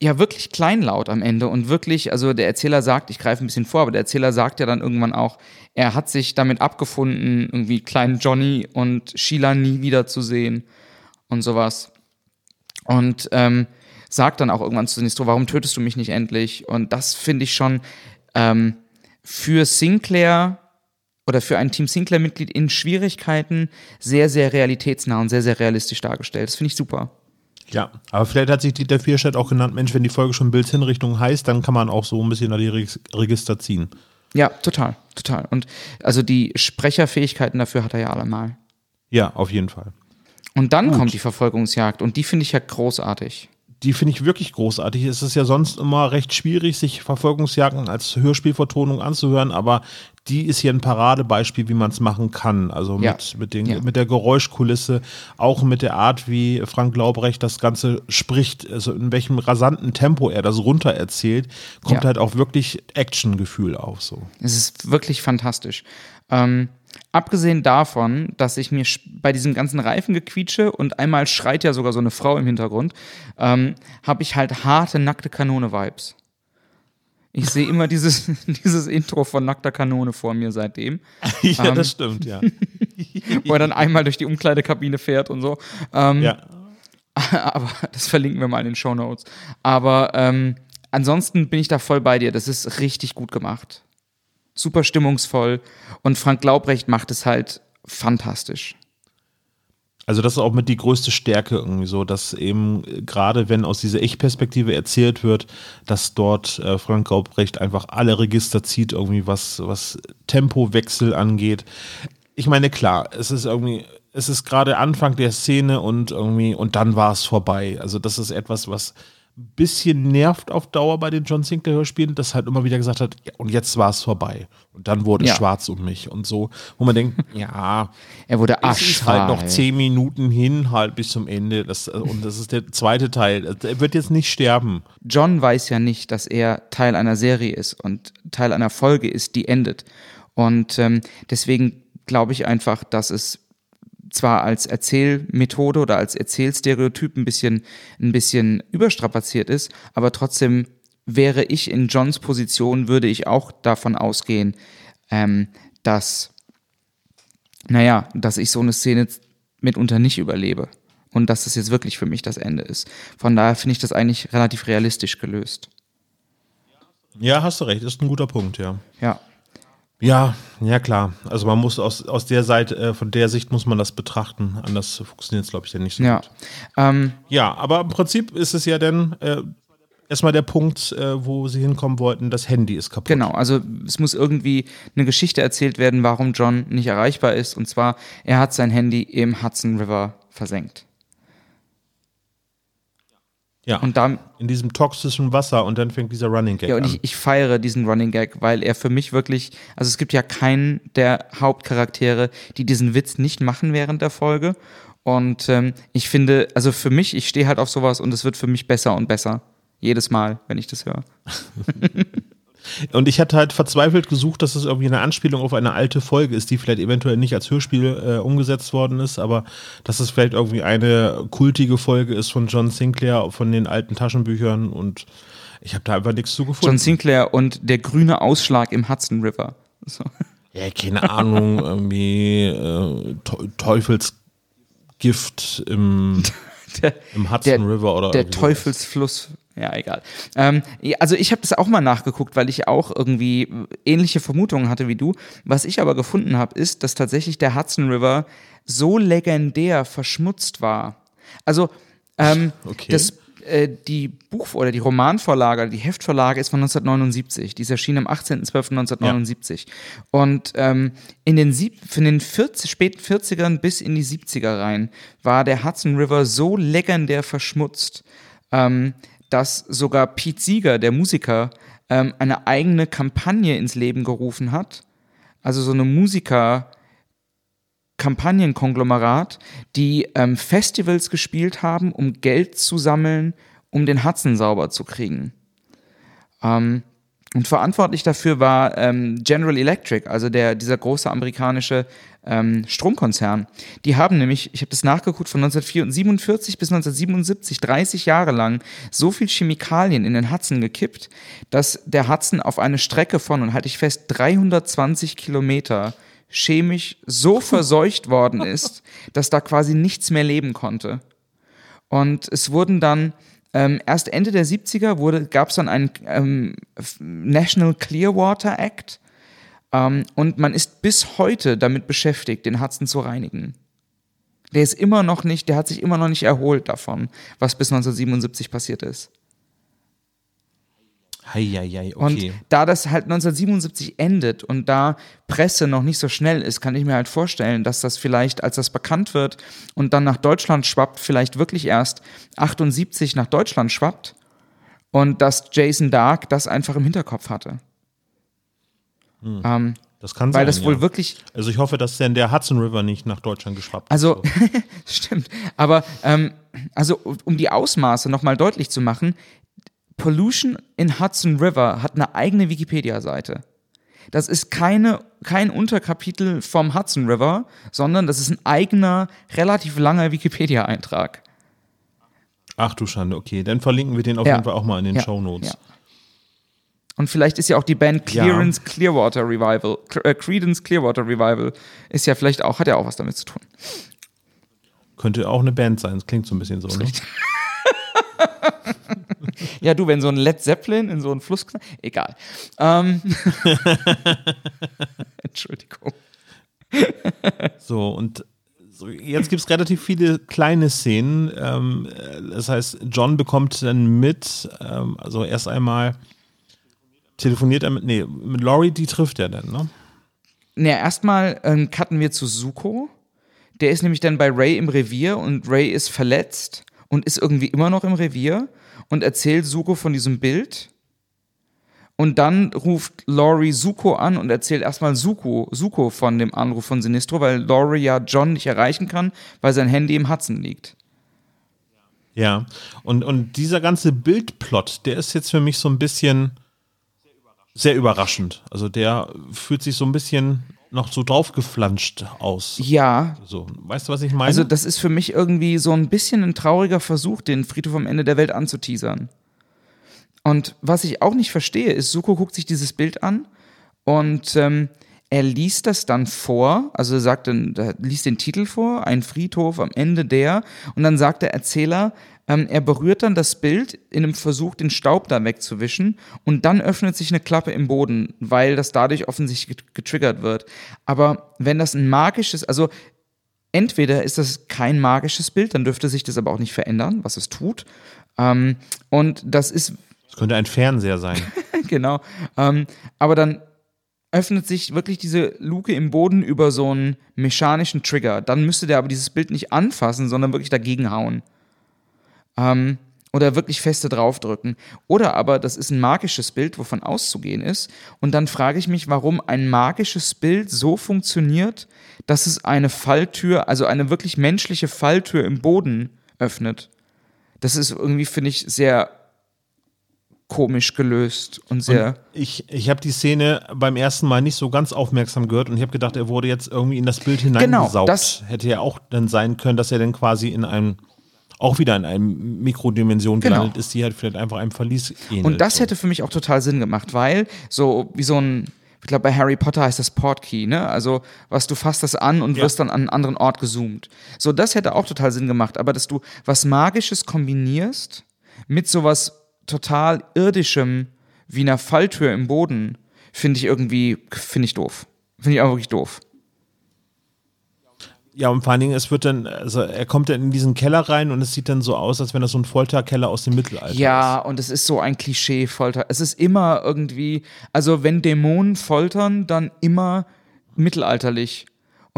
ja wirklich kleinlaut am Ende und wirklich, also der Erzähler sagt, ich greife ein bisschen vor, aber der Erzähler sagt ja dann irgendwann auch, er hat sich damit abgefunden, irgendwie kleinen Johnny und Sheila nie wiederzusehen und sowas. Und ähm, sagt dann auch irgendwann zu Sinistro, warum tötest du mich nicht endlich? Und das finde ich schon ähm, für Sinclair oder für ein Team Sinclair-Mitglied in Schwierigkeiten sehr, sehr realitätsnah und sehr, sehr realistisch dargestellt. Das finde ich super. Ja, aber vielleicht hat sich Dieter Vierstedt auch genannt, Mensch, wenn die Folge schon Bildhinrichtung heißt, dann kann man auch so ein bisschen an die Register ziehen. Ja, total, total. Und also die Sprecherfähigkeiten dafür hat er ja allemal. Ja, auf jeden Fall. Und dann Gut. kommt die Verfolgungsjagd und die finde ich ja großartig die finde ich wirklich großartig. Es ist ja sonst immer recht schwierig, sich Verfolgungsjagden als Hörspielvertonung anzuhören, aber die ist hier ein Paradebeispiel, wie man es machen kann. Also ja. mit, mit, den, ja. mit der Geräuschkulisse, auch mit der Art, wie Frank Laubrecht das Ganze spricht, also in welchem rasanten Tempo er das runter erzählt, kommt ja. halt auch wirklich Actiongefühl auf. So. Es ist wirklich fantastisch. Ähm, Abgesehen davon, dass ich mir bei diesem ganzen Reifengequietsche und einmal schreit ja sogar so eine Frau im Hintergrund, ähm, habe ich halt harte, nackte Kanone-Vibes. Ich sehe immer dieses, dieses Intro von Nackter Kanone vor mir seitdem. ja, Ähm, das stimmt, ja. Wo er dann einmal durch die Umkleidekabine fährt und so. Ähm, ja. aber das verlinken wir mal in den Show Notes. Aber ähm, ansonsten bin ich da voll bei dir. Das ist richtig gut gemacht. Super stimmungsvoll. Und Frank Laubrecht macht es halt fantastisch. Also das ist auch mit die größte Stärke irgendwie so, dass eben äh, gerade wenn aus dieser Ich-Perspektive erzählt wird, dass dort äh, Frank Gaubrecht einfach alle Register zieht, irgendwie was, was Tempowechsel angeht. Ich meine, klar, es ist irgendwie, es ist gerade Anfang der Szene und irgendwie, und dann war es vorbei. Also das ist etwas, was bisschen nervt auf Dauer bei den John Sinclair Hörspielen, dass halt immer wieder gesagt hat, ja, und jetzt war es vorbei. Und dann wurde es Ja. schwarz um mich und so, wo man denkt, ja, Er wurde es ist halt noch zehn Minuten hin, halt bis zum Ende. Das, und das ist der zweite Teil. Er wird jetzt nicht sterben. John weiß ja nicht, dass er Teil einer Serie ist und Teil einer Folge ist, die endet. Und ähm, deswegen glaube ich einfach, dass es zwar als Erzählmethode oder als Erzählstereotyp ein bisschen, ein bisschen überstrapaziert ist, aber trotzdem wäre ich in Johns Position, würde ich auch davon ausgehen, ähm, dass, naja, dass ich so eine Szene mitunter nicht überlebe. Und dass das jetzt wirklich für mich das Ende ist. Von daher finde ich das eigentlich relativ realistisch gelöst. Ja, hast du recht. Ist ein guter Punkt, ja. Ja. Ja, ja klar. Also man muss aus, aus der Seite, äh, von der Sicht muss man das betrachten. Anders funktioniert es, glaube ich, dann nicht so Ja. gut. Ähm, Ja, aber im Prinzip ist es ja dann äh, erstmal der Punkt, äh, wo sie hinkommen wollten, das Handy ist kaputt. genau, also es muss irgendwie eine Geschichte erzählt werden, warum John nicht erreichbar ist. Und zwar, er hat sein Handy im Hudson River versenkt. Ja, Und da, in diesem toxischen Wasser und dann fängt dieser Running Gag ja, und an. ich, ich feiere diesen Running Gag, weil er für mich wirklich, also es gibt ja keinen der Hauptcharaktere, die diesen Witz nicht machen während der Folge. Und ähm, ich finde, also für mich, ich stehe halt auf sowas und es wird für mich besser und besser. Jedes Mal, wenn ich das höre. Und ich hatte halt verzweifelt gesucht, dass es irgendwie eine Anspielung auf eine alte Folge ist, die vielleicht eventuell nicht als Hörspiel äh, umgesetzt worden ist, aber dass es vielleicht irgendwie eine kultige Folge ist von John Sinclair von den alten Taschenbüchern und ich habe da einfach nichts zu gefunden. John Sinclair und der grüne Ausschlag im Hudson River. So. ja, keine Ahnung, irgendwie äh, Teu- Teufelsgift im, Der, im Hudson der, River oder der. Teufelsfluss. Ja, egal. Ähm, ja, also ich habe das auch mal nachgeguckt, weil ich auch irgendwie ähnliche Vermutungen hatte wie du. Was ich aber gefunden habe, ist, dass tatsächlich der Hudson River so legendär verschmutzt war. Also ähm, Okay. das, äh, die Buch- oder die Romanvorlage, die Heftvorlage ist von 1979. Die ist erschienen am 18.12.1979. Und ähm, in den, sieb in den 40, späten 40ern bis in die 70er rein war der Hudson River so legendär verschmutzt, ähm, dass sogar Pete Seeger, der Musiker, ähm, eine eigene Kampagne ins Leben gerufen hat. Also so eine Musiker- Kampagnenkonglomerat, die ähm, Festivals gespielt haben, um Geld zu sammeln, um den Hudson sauber zu kriegen. Ähm, und verantwortlich dafür war ähm, General Electric, also der, dieser große amerikanische ähm, Stromkonzern. Die haben nämlich, ich habe das nachgeguckt, von 1947 bis 1977, 30 Jahre lang, so viel Chemikalien in den Hudson gekippt, dass der Hudson auf eine Strecke von, und halte ich fest, 320 Kilometer chemisch so verseucht worden ist, dass da quasi nichts mehr leben konnte. Und es wurden dann ähm, erst Ende der 70er gab es dann einen ähm, National Clearwater Act ähm, und man ist bis heute damit beschäftigt, den Hudson zu reinigen. Der ist immer noch nicht, der hat sich immer noch nicht erholt davon, was bis 1977 passiert ist. Heieiei, Und okay. da das halt 1977 endet und da Presse noch nicht so schnell ist, kann ich mir halt vorstellen, dass das vielleicht, als das bekannt wird und dann nach Deutschland schwappt, vielleicht wirklich erst 78 nach Deutschland schwappt und dass Jason Dark das einfach im Hinterkopf hatte. Ähm, das kann sein. weil das wohl ja. wirklich, Also ich hoffe, dass denn der Hudson River nicht nach Deutschland geschwappt Also, ist. stimmt. Aber, ähm, also, um die Ausmaße nochmal deutlich zu machen, Pollution in Hudson River hat eine eigene Wikipedia-Seite. Das ist keine, kein Unterkapitel vom Hudson River, sondern das ist ein eigener, relativ langer Wikipedia-Eintrag. Ach du Schande, okay. Dann verlinken wir den auf Ja. jeden Fall auch mal in den Ja, Show Notes. ja. Und vielleicht ist ja auch die Band Clearance Clearwater Revival, äh, Credence Clearwater Revival, ist ja vielleicht auch, hat ja auch was damit zu tun. Könnte auch eine Band sein, das klingt so ein bisschen so, ne? ja, du, wenn so ein Led Zeppelin in so einen Fluss knallt, egal. Ähm. Entschuldigung. so, und so, jetzt gibt es relativ viele kleine Szenen. Ähm, das heißt, John bekommt dann mit, ähm, also erst einmal telefoniert er mit, nee, mit Laurie, die trifft er dann, ne? Naja, erstmal ähm, cutten wir zu Suko. Der ist nämlich dann bei Ray im Revier und Ray ist verletzt und ist irgendwie immer noch im Revier und erzählt Suko von diesem Bild. Und dann ruft Laurie Suko an und erzählt erstmal Suko, Suko von dem Anruf von Sinistro, weil Laurie ja John nicht erreichen kann, weil sein Handy im Hudson liegt. Ja, und, und dieser ganze Bildplot, der ist jetzt für mich so ein bisschen sehr überraschend. Also der fühlt sich so ein bisschen noch so draufgeflanscht aus. Ja. So, weißt du, was ich meine? Also das ist für mich irgendwie so ein bisschen ein trauriger Versuch, den Friedhof am Ende der Welt anzuteasern. Und was ich auch nicht verstehe, ist, Suko guckt sich dieses Bild an und ähm, er liest das dann vor, also er sagt dann, er liest den Titel vor, ein Friedhof am Ende der, und dann sagt der Erzähler, ähm, er berührt dann das Bild in einem Versuch, den Staub da wegzuwischen und dann öffnet sich eine Klappe im Boden, weil das dadurch offensichtlich getriggert wird. Aber wenn das ein magisches, also entweder ist das kein magisches Bild, dann dürfte sich das aber auch nicht verändern, was es tut. Ähm, und das ist. Es könnte ein Fernseher sein. genau. Ähm, aber dann öffnet sich wirklich diese Luke im Boden über so einen mechanischen Trigger. Dann müsste der aber dieses Bild nicht anfassen, sondern wirklich dagegen hauen. Ähm, oder wirklich feste draufdrücken. Oder aber das ist ein magisches Bild, wovon auszugehen ist. Und dann frage ich mich, warum ein magisches Bild so funktioniert, dass es eine Falltür, also eine wirklich menschliche Falltür im Boden öffnet. Das ist irgendwie, finde ich, sehr komisch gelöst und sehr. Und ich ich habe die Szene beim ersten Mal nicht so ganz aufmerksam gehört und ich habe gedacht, er wurde jetzt irgendwie in das Bild hineingesaugt. Genau, das hätte ja auch dann sein können, dass er dann quasi in einem auch wieder in einer Mikrodimension genau. gelandet ist, die halt vielleicht einfach einem Verlies ähnelt. Und das hätte für mich auch total Sinn gemacht, weil so wie so ein ich glaube, bei Harry Potter heißt das Portkey, ne? Also, was du fasst das an und ja. wirst dann an einen anderen Ort gezoomt. So, das hätte auch total Sinn gemacht, aber dass du was Magisches kombinierst mit sowas total irdischem wie einer Falltür im Boden, finde ich irgendwie, finde ich doof. Finde ich auch wirklich doof. Ja, und vor allen Dingen, es wird dann, also er kommt dann in diesen Keller rein und es sieht dann so aus, als wenn das so ein Folterkeller aus dem Mittelalter ja, ist. Ja, und es ist so ein Klischee-Folter. Es ist immer irgendwie, also wenn Dämonen foltern, dann immer mittelalterlich.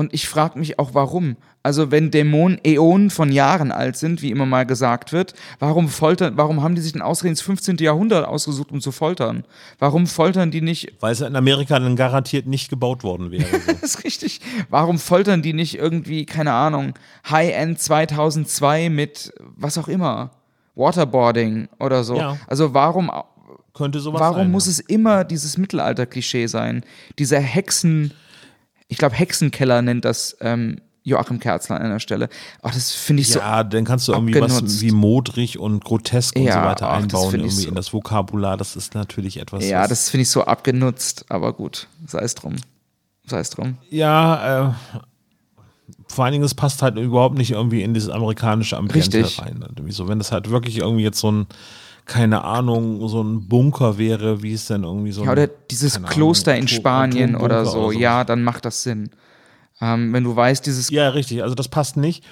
Und ich frage mich auch, warum. Also wenn Dämonen Äonen von Jahren alt sind, wie immer mal gesagt wird, warum foltern, warum haben die sich denn ausgerechnet ins 15. Jahrhundert ausgesucht, um zu foltern? Warum foltern die nicht? Weil es in Amerika dann garantiert nicht gebaut worden wäre. So. das ist richtig. Warum foltern die nicht irgendwie, keine Ahnung, High-End 2002 mit was auch immer? Waterboarding oder so. Ja. Also warum könnte sowas Warum sein, muss ja. es immer dieses Mittelalter-Klischee sein? Dieser Hexen, ich glaube Hexenkeller nennt das ähm, Joachim Kerzler an einer Stelle. Ach, das finde ich ja, so. Ja, dann kannst du irgendwie abgenutzt. was wie modrig und grotesk und ja, so weiter ach, einbauen irgendwie so. in das Vokabular. Das ist natürlich etwas. Ja, das finde ich so abgenutzt, aber gut, sei es drum. Sei es drum. Ja, äh, vor allen Dingen, es passt halt überhaupt nicht irgendwie in dieses amerikanische Ambiente Richtig. rein. So, wenn das halt wirklich irgendwie jetzt so ein keine Ahnung, so ein Bunker wäre, wie es denn irgendwie so. Ja, oder dieses Kloster Ahnung, in Spanien oder so. oder so. Ja, dann macht das Sinn. Ähm, wenn du weißt, dieses. Ja, richtig, also das passt nicht.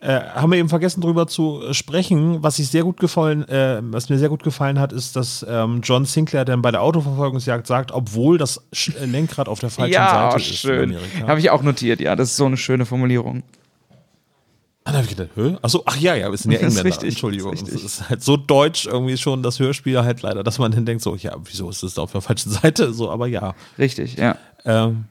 Äh, haben wir eben vergessen, darüber zu äh, sprechen. Was ich sehr gut gefallen, äh, was mir sehr gut gefallen hat, ist, dass ähm, John Sinclair dann bei der Autoverfolgungsjagd sagt, obwohl das äh, Lenkrad auf der falschen ja, Seite ist. Schön. Habe ich auch notiert, ja. Das ist so eine schöne Formulierung. Ah, da habe ich gedacht, Hö? Achso, ach ja, ja, wir sind ja Engländer. Richtig, Entschuldigung. Es ist, ist halt so deutsch irgendwie schon das Hörspiel halt leider, dass man dann denkt, so, ja, wieso ist das da auf der falschen Seite? So, aber ja. Richtig, ja. Ähm,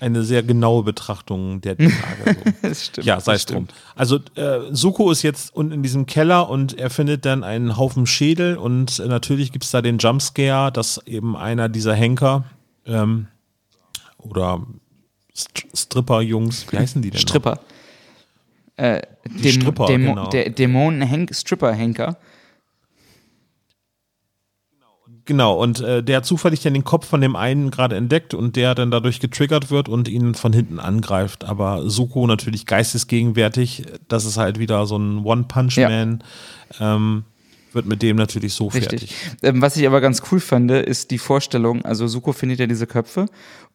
eine sehr genaue Betrachtung der Tage. So. das stimmt, ja, sei es drum. Also äh, Suko ist jetzt unten in diesem Keller und er findet dann einen Haufen Schädel und äh, natürlich gibt es da den Jumpscare, dass eben einer dieser Henker ähm, oder St Stripper-Jungs, wie heißen die denn? Stripper. Äh, Dem Stripper, Dämo genau. Der Dämonen-Stripper-Henker Genau, und äh, der hat zufällig dann den Kopf von dem einen gerade entdeckt und der dann dadurch getriggert wird und ihn von hinten angreift. Aber Suko natürlich geistesgegenwärtig, das ist halt wieder so ein One-Punch-Man. Ja. Ähm, wird mit dem natürlich so Richtig. fertig. Ähm, was ich aber ganz cool fand, ist die Vorstellung, also Suko findet ja diese Köpfe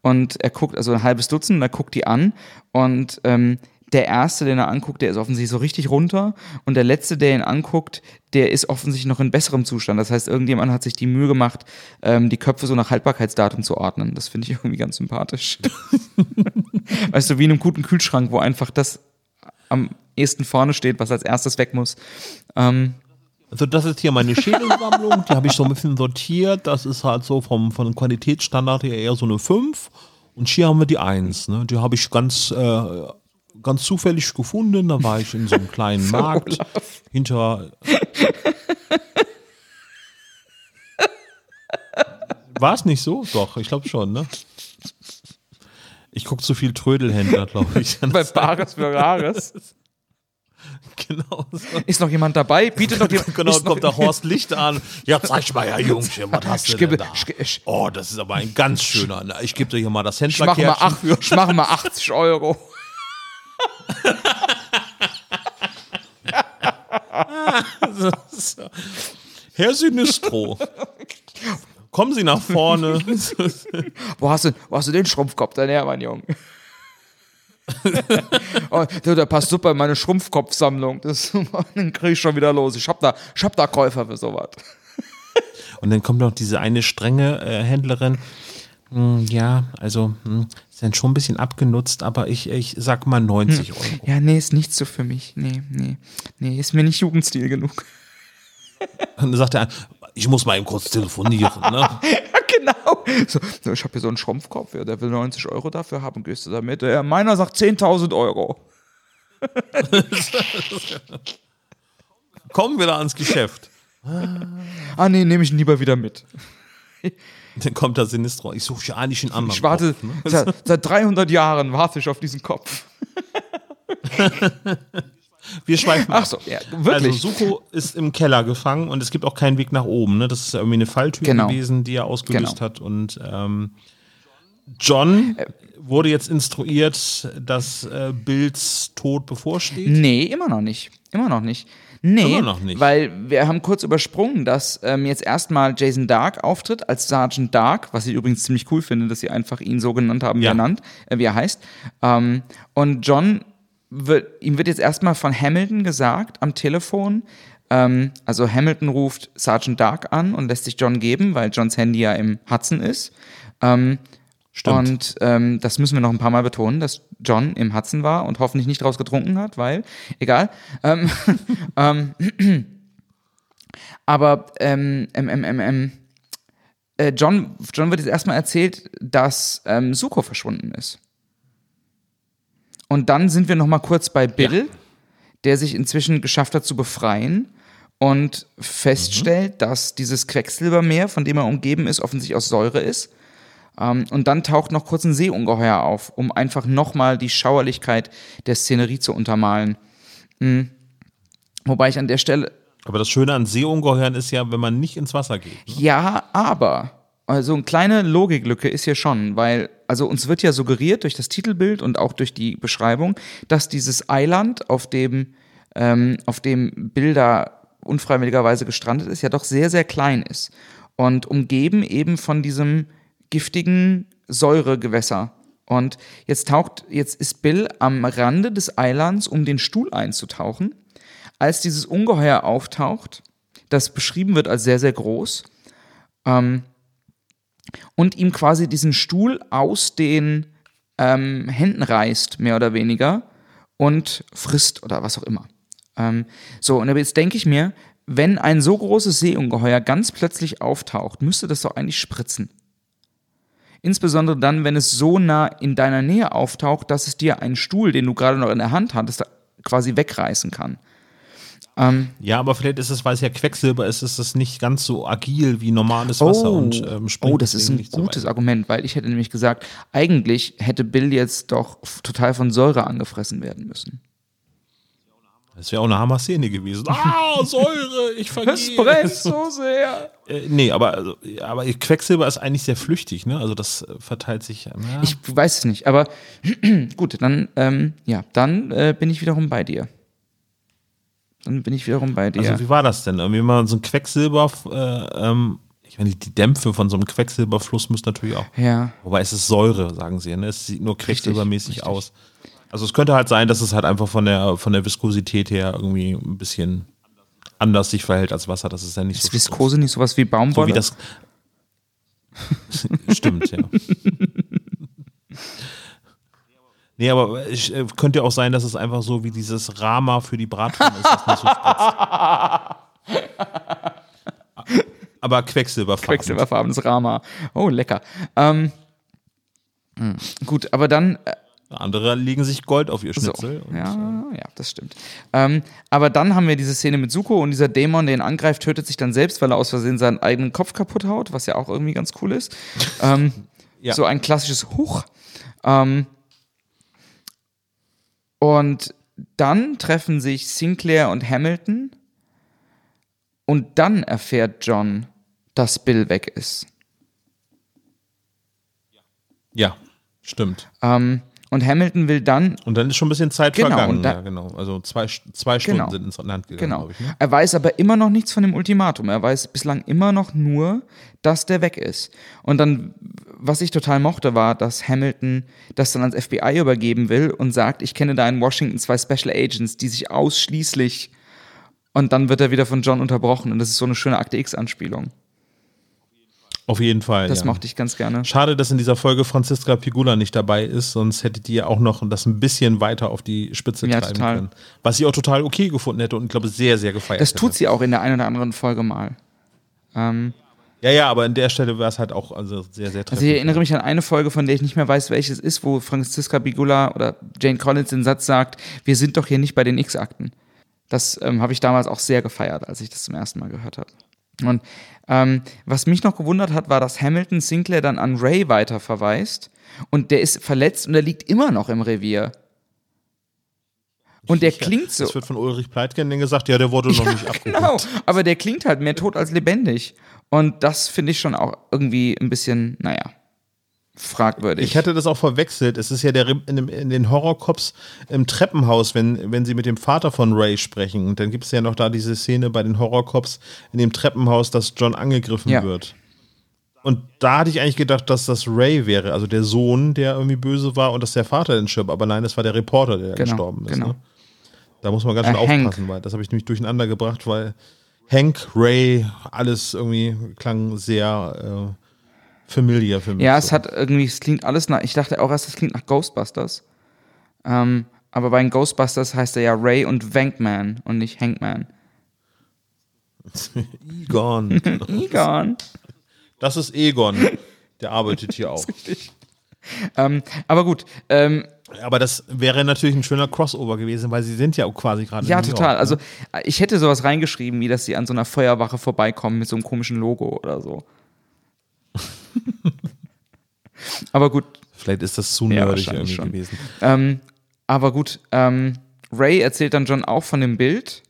und er guckt, also ein halbes Dutzend, und er guckt die an und ähm, der erste, den er anguckt, der ist offensichtlich so richtig runter und der letzte, der ihn anguckt, der ist offensichtlich noch in besserem Zustand. Das heißt, irgendjemand hat sich die Mühe gemacht, ähm, die Köpfe so nach Haltbarkeitsdatum zu ordnen. Das finde ich irgendwie ganz sympathisch. weißt du, wie in einem guten Kühlschrank, wo einfach das am ehesten vorne steht, was als erstes weg muss. Ähm, also das ist hier meine Schädelsammlung, die habe ich so ein bisschen sortiert. Das ist halt so vom, vom Qualitätsstandard her eher so eine 5. Und hier haben wir die 1. Ne? Die habe ich ganz äh, ganz zufällig gefunden. Da war ich in so einem kleinen Markt hinter. War es nicht so? Doch, ich glaube schon, ne? Ich gucke zu viel Trödelhändler, glaube ich. Bei Bares für Rares. Genau. So. Ist noch jemand dabei? Bietet noch jemand. genau, kommt der Horst Licht an. Ja, zeig mal, ja, Jungchen, was hast du denn da? Oh, das ist aber ein ganz schöner. Ich gebe dir hier mal das Händlerkärtchen. Ich mache mal, mach mal 80 Euro. Herr Sinistro, kommen Sie nach vorne. wo, hast du, wo hast du den Schrumpfkopf denn her, mein Junge? oh, der passt super in meine Schrumpfkopfsammlung. Das, den kriege ich schon wieder los. Ich hab da, ich hab da Käufer für sowas. Und dann kommt noch diese eine strenge äh, Händlerin. Hm, ja, also hm, sind schon ein bisschen abgenutzt, aber ich, ich sag mal 90 hm. Euro. Ja, nee, ist nicht so für mich. Nee, nee, nee, ist mir nicht Jugendstil genug. Und dann sagt er, ich muss mal eben kurz telefonieren. Ne? ja, genau. So, so, ich habe hier so einen Schrumpfkopf, ja, der will 90 Euro dafür haben, gehst du damit? Ja, meiner sagt 10.000 Euro. Kommen wir da ans Geschäft. ah, nee, nehme ich ihn lieber wieder mit. Dann kommt der Sinistro. Ich suche ja eigentlich einen anderen. Ich warte, Kopf, ne? seit, seit 300 Jahren warte ich auf diesen Kopf. Wir schweifen Ach so, ja, wirklich. Also Suko ist im Keller gefangen und es gibt auch keinen Weg nach oben. Ne? Das ist irgendwie eine Falltür genau. gewesen, die er ausgelöst genau. hat. Und ähm, John äh, wurde jetzt instruiert, dass äh, Bills Tod bevorsteht. Nee, immer noch nicht. Immer noch nicht. Nee, Immer noch nicht. weil wir haben kurz übersprungen, dass ähm, jetzt erstmal Jason Dark auftritt als Sergeant Dark, was ich übrigens ziemlich cool finde, dass sie einfach ihn so genannt haben, wie, ja. er, nannt, äh, wie er heißt. Ähm, und John wird, ihm wird jetzt erstmal von Hamilton gesagt am Telefon, ähm, also Hamilton ruft Sergeant Dark an und lässt sich John geben, weil Johns Handy ja im Hudson ist. Ähm, Stimmt. Und ähm, das müssen wir noch ein paar Mal betonen, dass John im Hudson war und hoffentlich nicht draus getrunken hat, weil, egal. Ähm, ähm, aber ähm, ähm, ähm, ähm, äh, John, John wird jetzt erstmal erzählt, dass ähm, Suko verschwunden ist. Und dann sind wir noch mal kurz bei Bill, ja. der sich inzwischen geschafft hat zu befreien und feststellt, mhm. dass dieses Quecksilbermeer, von dem er umgeben ist, offensichtlich aus Säure ist ähm, und dann taucht noch kurz ein Seeungeheuer auf, um einfach nochmal die Schauerlichkeit der Szenerie zu untermalen. Mhm. Wobei ich an der Stelle. Aber das Schöne an Seeungeheuern ist ja, wenn man nicht ins Wasser geht. Ne? Ja, aber. Also eine kleine Logiklücke ist hier schon, weil, also uns wird ja suggeriert durch das Titelbild und auch durch die Beschreibung, dass dieses Eiland, auf dem, ähm, auf dem Bilder unfreiwilligerweise gestrandet ist, ja doch sehr, sehr klein ist. Und umgeben eben von diesem giftigen Säuregewässer. Und jetzt taucht, jetzt ist Bill am Rande des Eilands, um den Stuhl einzutauchen. Als dieses Ungeheuer auftaucht, das beschrieben wird als sehr, sehr groß, ähm, und ihm quasi diesen Stuhl aus den ähm, Händen reißt, mehr oder weniger, und frisst oder was auch immer. Ähm, so, und jetzt denke ich mir, wenn ein so großes Seeungeheuer ganz plötzlich auftaucht, müsste das doch eigentlich spritzen. Insbesondere dann, wenn es so nah in deiner Nähe auftaucht, dass es dir einen Stuhl, den du gerade noch in der Hand hattest, quasi wegreißen kann. Ähm, ja, aber vielleicht ist es, weil es ja Quecksilber ist, ist es nicht ganz so agil wie normales Wasser oh, und ähm, Oh, das ist ein gutes so Argument, weil ich hätte nämlich gesagt, eigentlich hätte Bill jetzt doch total von Säure angefressen werden müssen. Das wäre auch eine Hammer-Szene gewesen. Ah, Säure, ich vergehe. Es brennt so sehr. Äh, nee, aber, also, aber Quecksilber ist eigentlich sehr flüchtig, ne? Also das äh, verteilt sich. Ja. Ich weiß es nicht, aber gut, dann, ähm, ja, dann äh, bin ich wiederum bei dir. Dann bin ich wiederum bei dir. Also wie war das denn? Irgendwie mal so ein Quecksilber, äh, ähm, ich meine, die Dämpfe von so einem Quecksilberfluss müssen natürlich auch. ja. Wobei es ist Säure, sagen sie. Ne? Es sieht nur quecksilbermäßig richtig. aus. Also es könnte halt sein, dass es halt einfach von der, von der Viskosität her irgendwie ein bisschen anders sich verhält als Wasser. Das ist ja nicht Ist so Viskose nicht sowas wie So Baumwolle? wie das. Stimmt, ja. Nee, aber es äh, könnte ja auch sein, dass es einfach so wie dieses Rama für die Bratpfanne ist, das nicht so spritzt. Aber Quecksilberfarben. Quecksilberfarbenes Rama. Oh, lecker. Ähm, mh, gut, aber dann äh, Andere legen sich Gold auf ihr So, Schnitzel. und, ja, ja, das stimmt. Ähm, aber dann haben wir diese Szene mit Suko und dieser Dämon, der ihn angreift, tötet sich dann selbst, weil er aus Versehen seinen eigenen Kopf kaputt haut, was ja auch irgendwie ganz cool ist. ähm, Ja. So ein klassisches Huch. Ähm, und dann treffen sich Sinclair und Hamilton und dann erfährt John, dass Bill weg ist. Ja, stimmt. Ähm, und Hamilton will dann Und dann ist schon ein bisschen Zeit Genau, vergangen. und da- ja, genau. Also zwei, zwei Stunden Genau. sind ins Land gegangen, Genau. ich. Ne? Er weiß aber immer noch nichts von dem Ultimatum. Er weiß bislang immer noch nur, dass der weg ist. Und dann, was ich total mochte, war, dass Hamilton das dann ans FBI übergeben will und sagt, ich kenne da in Washington zwei Special Agents, die sich ausschließlich und dann wird er wieder von John unterbrochen und das ist so eine schöne Akte X-Anspielung. Auf jeden Fall. Das ja. mochte ich ganz gerne. Schade, dass in dieser Folge Franziska Pigula nicht dabei ist, sonst hättet ihr auch noch das ein bisschen weiter auf die Spitze Ja, treiben total. können. Was sie auch total okay gefunden hätte und ich glaube sehr, sehr gefeiert Das hätte. tut sie auch in der einen oder anderen Folge mal. Ähm, Ja, ja, aber an der Stelle wäre es halt auch also sehr, sehr Also treffend. ich erinnere mich an eine Folge, von der ich nicht mehr weiß, welches ist, wo Franziska Bigula oder Jane Collins den Satz sagt, wir sind doch hier nicht bei den X-Akten. Das ähm, habe ich damals auch sehr gefeiert, als ich das zum ersten Mal gehört habe. Und ähm, was mich noch gewundert hat, war, dass Hamilton Sinclair dann an Ray weiter verweist und der ist verletzt und er liegt immer noch im Revier. Und der klingt so. Das wird von Ulrich Pleitgen gesagt, ja, der wurde noch nicht abgeholt. Genau, aber der klingt halt mehr tot als lebendig. Und das finde ich schon auch irgendwie ein bisschen, naja, fragwürdig. Ich hatte das auch verwechselt. Es ist ja der in, dem, in den Horrorcops im Treppenhaus, wenn, wenn sie mit dem Vater von Ray sprechen. Und dann gibt es ja noch da diese Szene bei den Horrorcops in dem Treppenhaus, dass John angegriffen Ja. wird. Und da hatte ich eigentlich gedacht, dass das Ray wäre, also der Sohn, der irgendwie böse war und dass der Vater dann stirbt. Aber nein, das war der Reporter, der Genau, gestorben ist. genau. Ne? Da muss man ganz schön Äh, Hank. aufpassen, weil das habe ich nämlich durcheinander gebracht, weil Hank, Ray, alles irgendwie klang sehr äh, familiar für mich. Ja, so. es hat irgendwie, es klingt alles nach, ich dachte auch erst, es klingt nach Ghostbusters. Ähm, aber bei den Ghostbusters heißt er ja Ray und Wankman und nicht Hankman. Egon. Egon. Das ist Egon. Der arbeitet hier auch. ähm, aber gut, ähm, Aber das wäre natürlich ein schöner Crossover gewesen, weil sie sind ja auch quasi gerade. ja, total. York, Also ne? ich hätte sowas reingeschrieben, wie dass sie an so einer Feuerwache vorbeikommen mit so einem komischen Logo oder so. aber gut, Vielleicht ist das zu nerdig irgendwie schon. gewesen. Ähm, aber gut, ähm, Ray erzählt dann John auch von dem Bild.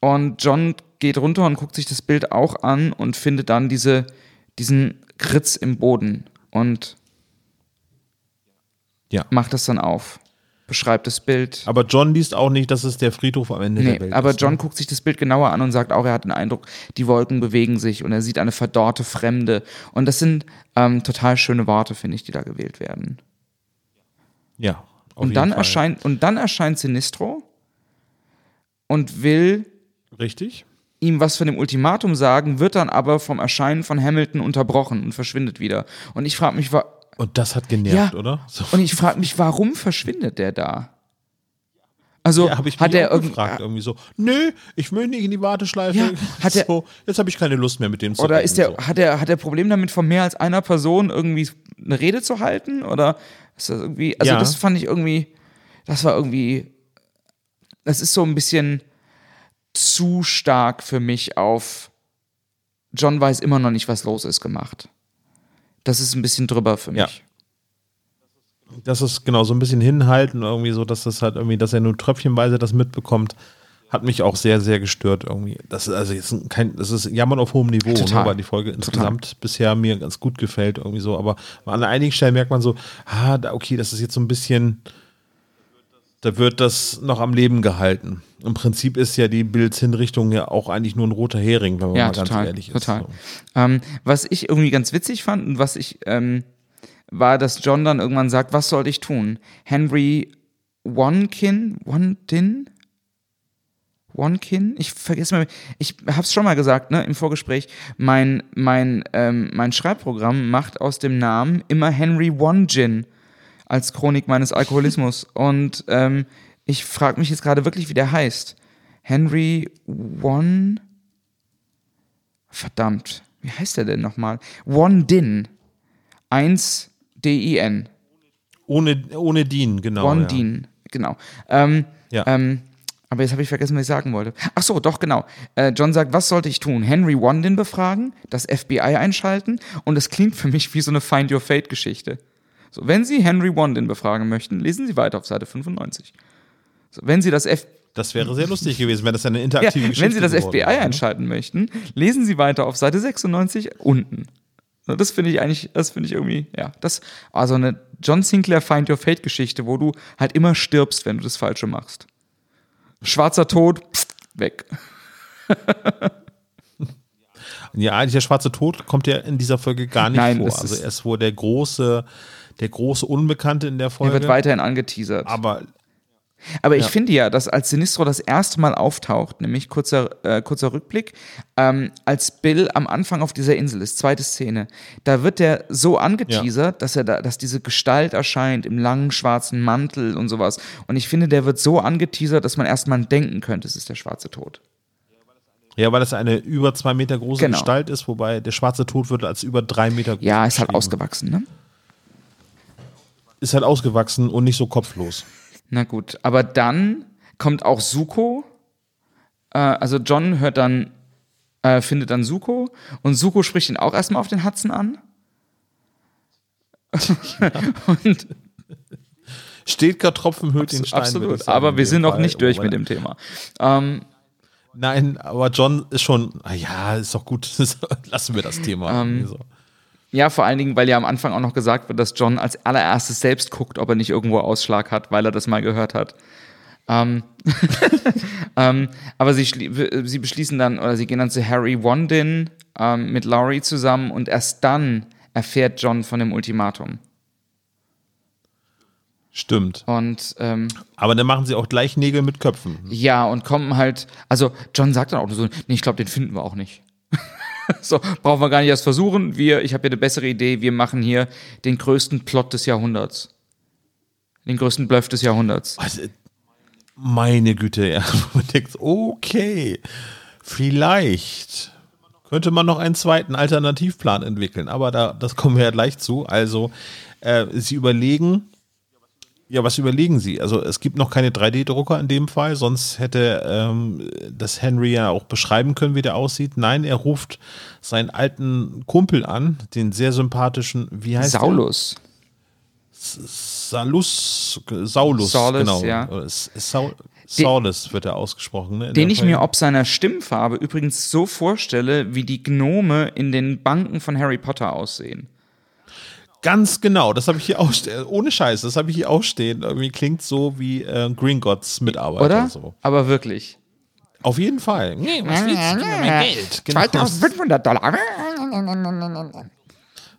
Und John geht runter und guckt sich das Bild auch an und findet dann diese, diesen Kritz im Boden und Ja. macht das dann auf. Beschreibt das Bild. Aber John liest auch nicht, dass es der Friedhof am Ende Nee, der Welt aber ist. John ne? guckt sich das Bild genauer an und sagt auch, er hat den Eindruck, die Wolken bewegen sich und er sieht eine verdorrte Fremde. Und das sind ähm, total schöne Worte, finde ich, die da gewählt werden. Ja. Und dann, Fall. erscheint, und dann erscheint Sinistro und will Richtig? ihm was von dem Ultimatum sagen, wird dann aber vom Erscheinen von Hamilton unterbrochen und verschwindet wieder. Und ich frage mich, Und das hat genervt, Ja. oder? So. und ich frage mich, warum verschwindet der da? Also Ja, hat er auch irgend gefragt, irgendwie so, nö, ich will nicht in die Warteschleife. Ja, hat er- so, jetzt habe ich keine Lust mehr mit dem zu oder reden, ist der so. hat er hat er Problem damit von mehr als einer Person irgendwie eine Rede zu halten oder ist das irgendwie also Ja. das fand ich irgendwie das war irgendwie das ist so ein bisschen zu stark für mich auf John weiß immer noch nicht, was los ist gemacht. Das ist ein bisschen drüber für mich. Ja. Das ist genau so ein bisschen hinhalten, irgendwie so, dass das halt irgendwie, dass er nur tröpfchenweise das mitbekommt, hat mich auch sehr, sehr gestört irgendwie. Das ist also jetzt kein, das ist Jammern auf hohem Niveau, Total. ne, weil die Folge insgesamt bisher mir ganz gut gefällt, irgendwie so. Aber an einigen Stellen merkt man so, ah, okay, das ist jetzt so ein bisschen, da wird das noch am Leben gehalten. Im Prinzip ist ja die Bildshinrichtung ja auch eigentlich nur ein roter Hering, wenn man Ja, mal ganz total. ehrlich ist. total. So. Ähm, was ich irgendwie ganz witzig fand und was ich, ähm, war, dass John dann irgendwann sagt, was soll ich tun? Henry Wonkin, Wondin? Wonkin? Ich vergesse mal, ich hab's schon mal gesagt, ne, im Vorgespräch. Mein, mein, ähm, mein Schreibprogramm macht aus dem Namen immer Henry Wongin als Chronik meines Alkoholismus. Und ähm, ich frage mich jetzt gerade wirklich, wie der heißt. Henry Won. Verdammt, wie heißt der denn nochmal? Wondin. 1 D-I-N. Ohne, ohne Dean, genau. Wondin, genau. Ähm, Ja. ähm, aber jetzt habe ich vergessen, was ich sagen wollte. Ach so, doch, genau. Äh, John sagt, was sollte ich tun? Henry Wondin befragen, das FBI einschalten und es klingt für mich wie so eine Find Your Fate-Geschichte. So, wenn Sie Henry Wondin befragen möchten, lesen Sie weiter auf Seite 95. So, wenn Sie das F Das wäre sehr lustig gewesen, wenn das eine ja, interaktive Geschichte wenn Sie das FBI wäre, einschalten möchten, lesen Sie weiter auf Seite 96 unten. So, Das finde ich eigentlich, das finde ich irgendwie, ja, das, also eine John Sinclair Find Your Fate Geschichte, wo du halt immer stirbst, wenn du das Falsche machst. Schwarzer Tod, pff, weg. Ja, eigentlich der schwarze Tod kommt ja in dieser Folge gar nicht Nein, vor. Also er ist wohl der große, der große Unbekannte in der Er Folge. wird weiterhin angeteasert. aber Aber ich Ja. finde ja, dass als Sinistro das erste Mal auftaucht, nämlich kurzer, äh, kurzer Rückblick, ähm, als Bill am Anfang auf dieser Insel ist, zweite Szene, da wird er so angeteasert, dass er da, dass diese Gestalt erscheint im langen schwarzen Mantel und sowas. Und ich finde, der wird so angeteasert, dass man erstmal denken könnte, es ist der schwarze Tod. ja, weil das eine über zwei Meter große Genau. Gestalt ist, wobei der schwarze Tod wird als über drei Meter groß. Ja, ist halt ausgewachsen, ne? Ist halt ausgewachsen und nicht so kopflos. Na gut, aber dann kommt auch Suko. Äh, also John hört dann, äh, findet dann Suko und Suko spricht ihn auch erstmal auf den Hudson an. und Steht gar Tropfen höhlt den Stein. absolut, aber wir sind noch nicht durch mit dem Thema. Ähm, Nein, aber John ist schon, ah ja, ist doch gut. Lassen wir das Thema. Ähm, so. Ja, vor allen Dingen, weil ja am Anfang auch noch gesagt wird, dass John als allererstes selbst guckt, ob er nicht irgendwo Ausschlag hat, weil er das mal gehört hat. Ähm, ähm, aber sie, sie beschließen dann, oder sie gehen dann zu Harry Wondin ähm, mit Laurie zusammen und erst dann erfährt John von dem Ultimatum. Stimmt. Und ähm, Aber dann machen sie auch gleich Nägel mit Köpfen. ja, und kommen halt, also John sagt dann auch so, nee, ich glaube, den finden wir auch nicht. so, brauchen wir gar nicht erst versuchen. Wir, ich habe hier eine bessere Idee, wir machen hier den größten Plot des Jahrhunderts. Den größten Bluff des Jahrhunderts. Also, meine Güte, ja. Okay, vielleicht könnte man noch einen zweiten Alternativplan entwickeln, aber da, das kommen wir ja gleich zu. Also, äh, sie überlegen, ja, was überlegen sie? Also, es gibt noch keine 3D-Drucker in dem Fall, sonst hätte ähm, das Henry ja auch beschreiben können, wie der aussieht. Nein, er ruft seinen alten Kumpel an, den sehr sympathischen, wie heißt? Saulus. Salus, Saulus, Saulus, genau. ja. Saul, Saulus wird er ausgesprochen. Ne, Den ich mir ob seiner Stimmfarbe übrigens so vorstelle, wie die Gnome in den Banken von Harry Potter aussehen. Ganz genau, das habe ich hier auch stehen. Ohne Scheiß, das habe ich hier auch stehen. Irgendwie klingt so wie äh, Green Gods Mitarbeiter. Oder? So. Aber wirklich. Auf jeden Fall. Nee, was willst du? Mir mein Geld. Genau. 2500 Dollar.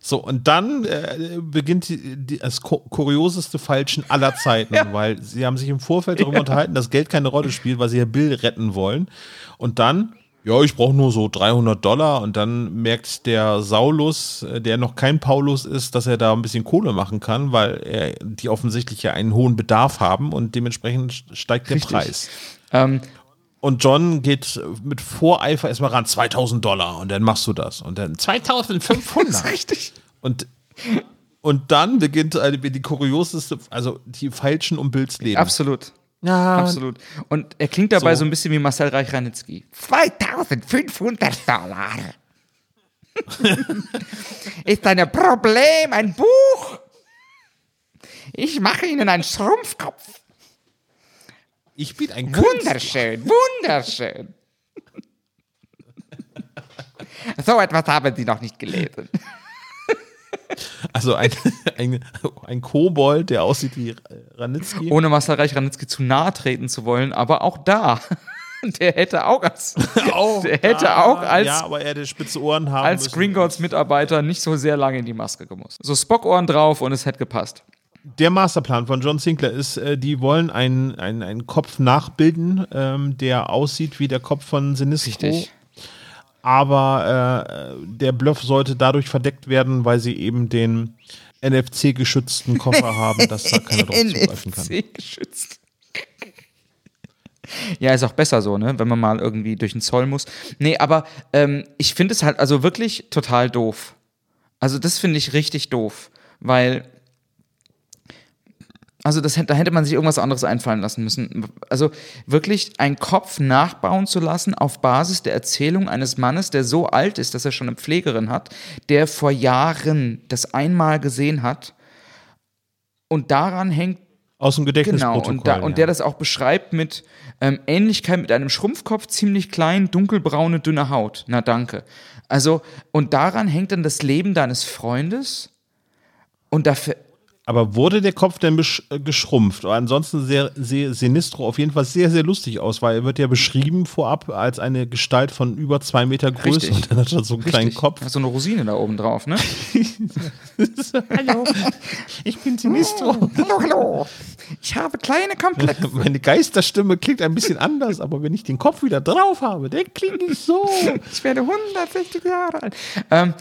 So, und dann äh, beginnt die, die, das kurioseste Falschen aller Zeiten, weil sie haben sich im Vorfeld darüber unterhalten, dass Geld keine Rolle spielt, weil sie ja Bill retten wollen. Und dann, ja, ich brauche nur so 300 Dollar. Und dann merkt der Saulus, äh, der noch kein Paulus ist, dass er da ein bisschen Kohle machen kann, weil er, die offensichtlich ja einen hohen Bedarf haben und dementsprechend steigt der Richtig. Preis. Ähm, Und John geht mit Voreifer erstmal ran, 2000 Dollar und dann machst du das. Und dann 2500. richtig. Und, und dann beginnt die kurioseste, also die falschen um Bills Leben. Absolut. Ja, Absolut. Und er klingt dabei so, So. ein bisschen wie Marcel Reich-Ranitzky. 2500 Dollar. Ist ein Problem, ein Buch? Ich mache Ihnen einen Schrumpfkopf. Ich bin ein Künstler. Wunderschön, wunderschön. So etwas haben Sie noch nicht gelesen. Also ein, ein, ein Kobold, der aussieht wie Ranitzky. Ohne Marcel Reich Ranitzky zu nahe treten zu wollen, aber auch da, der hätte auch als, der hätte auch als, Ja, aber er hätte spitze Ohren haben als müssen. Gringotts Mitarbeiter nicht so sehr lange in die Maske gemusst. So Spock-Ohren drauf und es hätte gepasst. Der Masterplan von John Sinclair ist, äh, die wollen einen, einen, einen Kopf nachbilden, ähm, der aussieht wie der Kopf von Sinistro. Richtig. Aber äh, der Bluff sollte dadurch verdeckt werden, weil sie eben den NFC-geschützten Koffer haben, dass da keiner drauf zugreifen kann. NFC geschützt. Ja, ist auch besser so, ne? Wenn man mal irgendwie durch den Zoll muss. Nee, aber ähm, ich finde es halt also wirklich total doof. Also, das finde ich richtig doof. Weil. Also, das, da hätte man sich irgendwas anderes einfallen lassen müssen. Also, wirklich einen Kopf nachbauen zu lassen auf Basis der Erzählung eines Mannes, der so alt ist, dass er schon eine Pflegerin hat, der vor Jahren das einmal gesehen hat. Und daran hängt Aus dem Genau, Gedächtnisprotokoll. und, da, und der das auch beschreibt mit ähm, Ähnlichkeit mit einem Schrumpfkopf, ziemlich klein, dunkelbraune, dünne Haut. Na danke. Also, und daran hängt dann das Leben deines Freundes. Und dafür, Aber wurde der Kopf denn äh, geschrumpft? Ansonsten sehr, sehr Sinistro auf jeden Fall sehr, sehr lustig aus, weil er wird ja beschrieben vorab als eine Gestalt von über zwei Meter Größe Richtig. und dann hat er so einen kleinen richtig, Kopf. so eine Rosine da oben drauf, ne? Hallo, ich bin Sinistro. Hallo, hallo. Ich habe kleine Komplexe. Meine Geisterstimme klingt ein bisschen anders, aber wenn ich den Kopf wieder drauf habe, der klingt nicht so. Ich werde 160 Jahre alt. Ähm,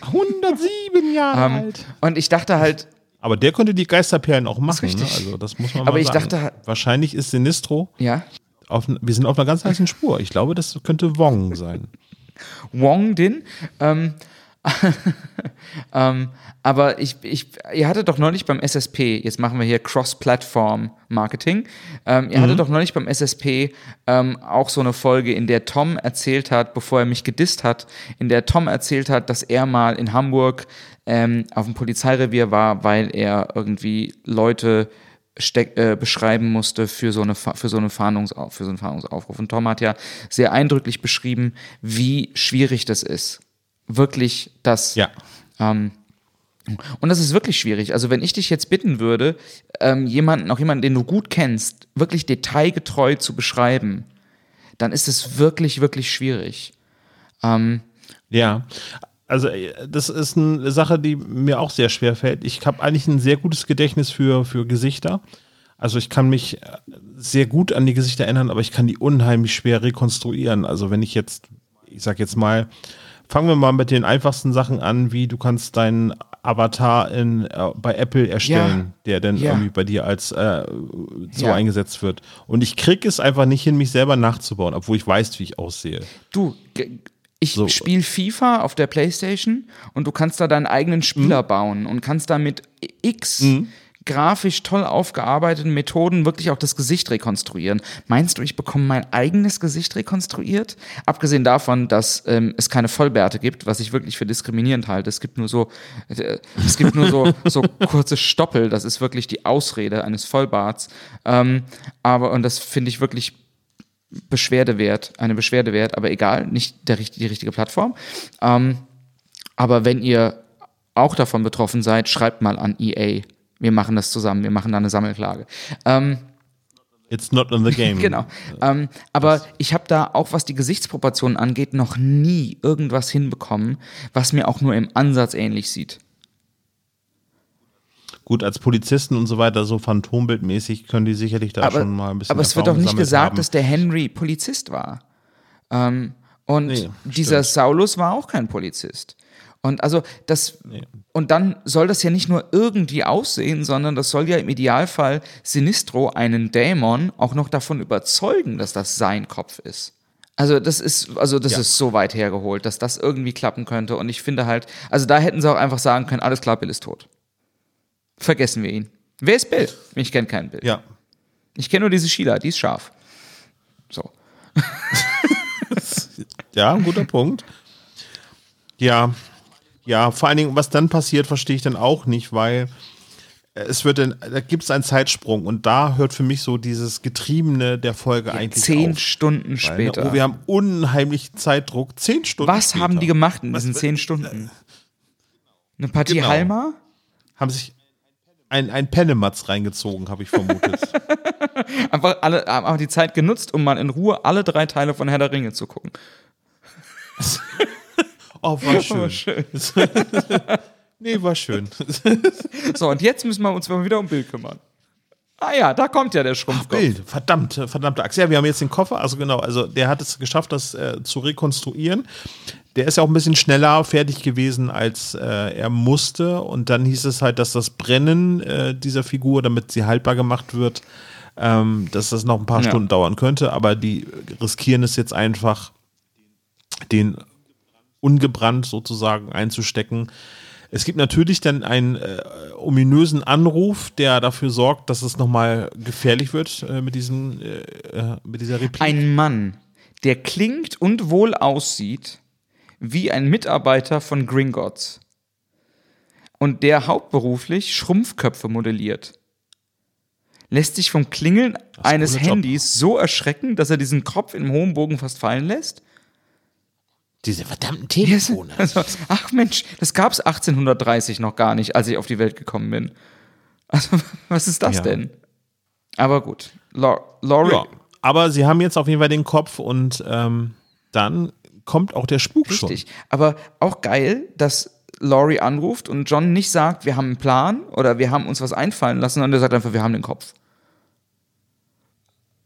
107 Jahre ähm, alt. und ich dachte halt, Aber der könnte die Geisterperlen auch machen. Ne? Also das muss man Aber mal ich sagen. dachte halt- Wahrscheinlich ist Sinistro ja, auf, wir sind auf einer ganz heißen Spur. Ich glaube, das könnte Wong sein. Wong Din. Ähm, ähm, aber ich, ich, ihr hattet doch neulich beim SSP, jetzt machen wir hier Cross-Platform-Marketing, ähm, ihr hattet doch neulich beim SSP ähm, auch so eine Folge, in der Tom erzählt hat, bevor er mich gedisst hat, in der Tom erzählt hat, dass er mal in Hamburg ähm, auf dem Polizeirevier war, weil er irgendwie Leute steck, äh, beschreiben musste für so, eine, für, so eine Fahndungsauf, für so einen Fahndungsaufruf. Und Tom hat ja sehr eindrücklich beschrieben, wie schwierig das ist. Wirklich das. Ja. Ähm, und das ist wirklich schwierig. Also wenn ich dich jetzt bitten würde, ähm, jemanden, auch jemanden, den du gut kennst, wirklich detailgetreu zu beschreiben, dann ist es wirklich, wirklich schwierig. Ähm, Ja. Also äh, das ist eine Sache, die mir auch sehr schwer fällt. Ich habe eigentlich ein sehr gutes Gedächtnis für, für Gesichter. Also ich kann mich äh, sehr gut an die Gesichter erinnern, aber ich kann die unheimlich schwer rekonstruieren. Also wenn ich jetzt, ich sag jetzt mal, fangen wir mal mit den einfachsten Sachen an, wie du kannst deinen Avatar in, äh, bei Apple erstellen, der dann Ja. irgendwie bei dir als äh, so Ja. eingesetzt wird. Und ich krieg es einfach nicht hin, mich selber nachzubauen, obwohl ich weiß, wie ich aussehe. Du, ich So. spiele FIFA auf der Playstation und du kannst da deinen eigenen Spieler Mhm. bauen und kannst da mit X grafisch toll aufgearbeiteten Methoden wirklich auch das Gesicht rekonstruieren. Meinst du, ich bekomme mein eigenes Gesicht rekonstruiert? Abgesehen davon, dass ähm, es keine Vollbärte gibt, was ich wirklich für diskriminierend halte. Es gibt nur so, äh, es gibt nur so, so kurze Stoppel. Das ist wirklich die Ausrede eines Vollbarts. Ähm, aber, und das finde ich wirklich Beschwerde wert, eine Beschwerde wert, aber egal, nicht der, die richtige Plattform. Ähm, aber wenn ihr auch davon betroffen seid, schreibt mal an EA. Wir machen das zusammen, wir machen da eine Sammelklage. Ähm, It's not in the game. genau. Ähm, aber ich habe da auch, was die Gesichtsproportionen angeht, noch nie irgendwas hinbekommen, was mir auch nur im Ansatz ähnlich sieht. Gut, als Polizisten und so weiter, so phantombildmäßig können die sicherlich da aber, schon mal ein bisschen aber es wird doch nicht gesagt, haben. dass der Henry Polizist war. Ähm, und Nee, dieser Saulus war auch kein Polizist. Und also das und dann soll das ja nicht nur irgendwie aussehen, sondern das soll ja im Idealfall Sinistro einen Dämon auch noch davon überzeugen, dass das sein Kopf ist. Also das ist also das Ja. ist so weit hergeholt, dass das irgendwie klappen könnte und ich finde halt, also da hätten sie auch einfach sagen können, alles klar, Bill ist tot. Vergessen wir ihn. Wer ist Bill? Ich kenne keinen Bill. Ja. Ich kenne nur diese Sheila, die ist scharf. So. Ja, ein guter Punkt. Ja, ja, vor allen Dingen, was dann passiert, verstehe ich dann auch nicht, weil es wird dann, da gibt es einen Zeitsprung und da hört für mich so dieses Getriebene der Folge eigentlich Zehn auf. Stunden Weil, ne, später. Oh, wir haben unheimlichen Zeitdruck. Zehn Stunden Was später. haben die gemacht in Was- diesen zehn Stunden? Eine Partie Genau. Halma? Haben sich ein, ein Pennematz reingezogen, habe ich vermutet. Einfach alle, haben die Zeit genutzt, um mal in Ruhe alle drei Teile von Herr der Ringe zu gucken. Oh, war schön. War schön. nee, war schön. So, und jetzt müssen wir uns mal wieder um Bill kümmern. Ah ja, da kommt ja der Schrumpfkopf. Bild, verdammte, verdammte Axt. Ja, wir haben jetzt den Koffer, also genau, also der hat es geschafft, das äh, zu rekonstruieren. Der ist ja auch ein bisschen schneller fertig gewesen, als äh, er musste. Und dann hieß es halt, dass das Brennen äh, dieser Figur, damit sie haltbar gemacht wird, ähm, dass das noch ein paar Ja. Stunden dauern könnte. Aber die riskieren es jetzt einfach, den ungebrannt sozusagen einzustecken. Es gibt natürlich dann einen äh, ominösen Anruf, der dafür sorgt, dass es nochmal gefährlich wird äh, mit, diesem, äh, äh, mit dieser Replik. Ein Mann, der klingt und wohl aussieht wie ein Mitarbeiter von Gringotts. Und der hauptberuflich Schrumpfköpfe modelliert. Lässt sich vom Klingeln eines. Handys so erschrecken, dass er diesen Kopf im hohen Bogen fast fallen lässt? Diese verdammten. Telefone. Also, ach Mensch, das gab es 1830 noch gar nicht, als ich auf die Welt gekommen bin. Also, was ist das Ja. denn? Aber gut. Lau- Laurie, Ja, aber sie haben jetzt auf jeden Fall den Kopf und ähm, dann kommt auch der Spuk schon. richtig. Aber auch geil, dass Laurie anruft und John nicht sagt, wir haben einen Plan oder wir haben uns was einfallen lassen, sondern er sagt einfach, wir haben den Kopf.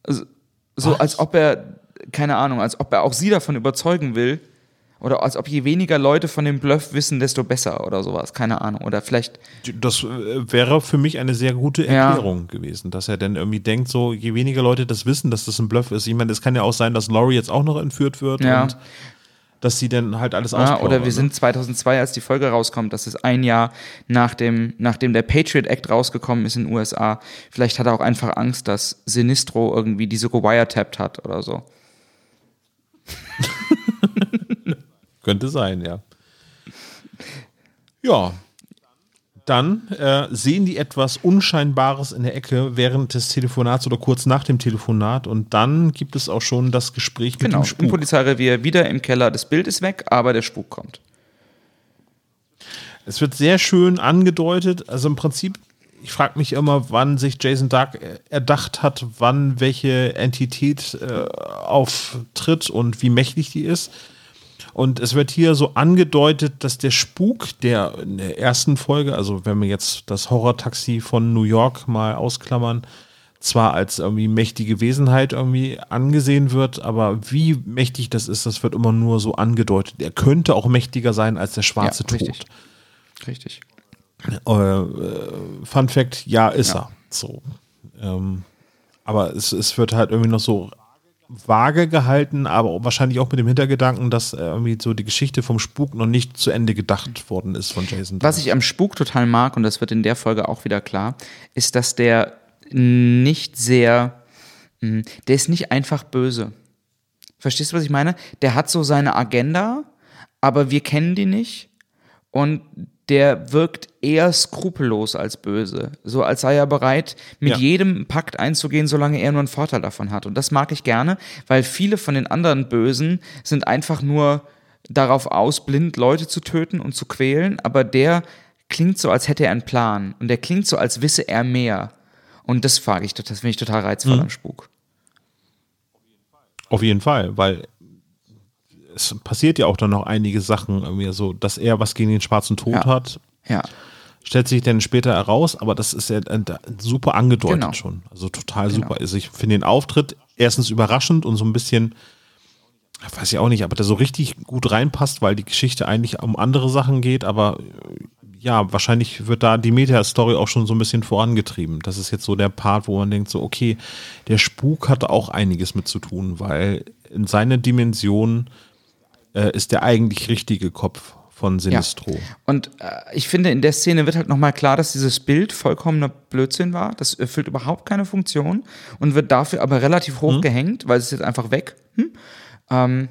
Also, so Was? als ob er, keine Ahnung, als ob er auch sie davon überzeugen will. Oder als ob je weniger Leute von dem Bluff wissen, desto besser oder sowas. Keine Ahnung. Oder vielleicht Das äh, wäre für mich eine sehr gute Ja. Erklärung gewesen, dass er dann irgendwie denkt, so je weniger Leute das wissen, dass das ein Bluff ist. Ich meine, es kann ja auch sein, dass Laurie jetzt auch noch entführt wird Ja. und dass sie dann halt alles Ja, oder wir ne? sind 2002, als die Folge rauskommt, das ist ein Jahr nach dem, nachdem der Patriot Act rausgekommen ist in den USA. Vielleicht hat er auch einfach Angst, dass Sinistro irgendwie diese gewiretapped hat oder so. Könnte sein, ja. Ja. Dann äh, sehen die etwas Unscheinbares in der Ecke während des Telefonats oder kurz nach dem Telefonat und dann gibt es auch schon das Gespräch mit Genau, dem im Spuk. Polizeirevier wieder im Keller, das Bild ist weg, aber der Spuk kommt. Es wird sehr schön angedeutet. Also im Prinzip, ich frage mich immer, wann sich Jason Dark erdacht hat, wann welche Entität äh, auftritt und wie mächtig die ist. Und es wird hier so angedeutet, dass der Spuk, der in der ersten Folge, also wenn wir jetzt das Horrortaxi von New York mal ausklammern, zwar als irgendwie mächtige Wesenheit irgendwie angesehen wird, aber wie mächtig das ist, das wird immer nur so angedeutet. Er könnte auch mächtiger sein als der schwarze Ja, richtig. Tod. Richtig. Äh, äh, Fun Fact, ja, ist Ja. er. So. Ähm, aber es, es wird halt irgendwie noch so vage gehalten, aber wahrscheinlich auch mit dem Hintergedanken, dass äh, irgendwie so die Geschichte vom Spuk noch nicht zu Ende gedacht worden ist von Jason. Was ich am Spuk total mag, und das wird in der Folge auch wieder klar, ist, dass der nicht sehr, mh, der ist nicht einfach böse. Verstehst du, was ich meine? Der hat so seine Agenda, aber wir kennen die nicht. Und der wirkt eher skrupellos als böse. So als sei er bereit, mit Ja. jedem Pakt einzugehen, solange er nur einen Vorteil davon hat. Und das mag ich gerne, weil viele von den anderen Bösen sind einfach nur darauf aus, blind Leute zu töten und zu quälen, aber der klingt so, als hätte er einen Plan. Und der klingt so, als wisse er mehr. Und das frage ich, das finde ich total reizvoll am Spuk. Auf jeden Fall, weil es passiert ja auch dann noch einige Sachen, irgendwie so, dass er was gegen den schwarzen Tod Ja. hat. Ja. Stellt sich dann später heraus, aber das ist ja super angedeutet Genau. schon. Also total Genau. super. Also ich finde den Auftritt erstens überraschend und so ein bisschen, weiß ich auch nicht, aber der so richtig gut reinpasst, weil die Geschichte eigentlich um andere Sachen geht, aber äh, ja, wahrscheinlich wird da die Meta-Story auch schon so ein bisschen vorangetrieben. Das ist jetzt so der Part, wo man denkt, so, okay, der Spuk hatte auch einiges mit zu tun, weil in seiner Dimension äh, ist der eigentlich richtige Kopf von Sinistro. Und äh, ich finde, in der Szene wird halt nochmal klar, dass dieses Bild vollkommener Blödsinn war. Das erfüllt überhaupt keine Funktion und wird dafür aber relativ hoch gehängt, weil es ist jetzt einfach weg. Hm? Ähm,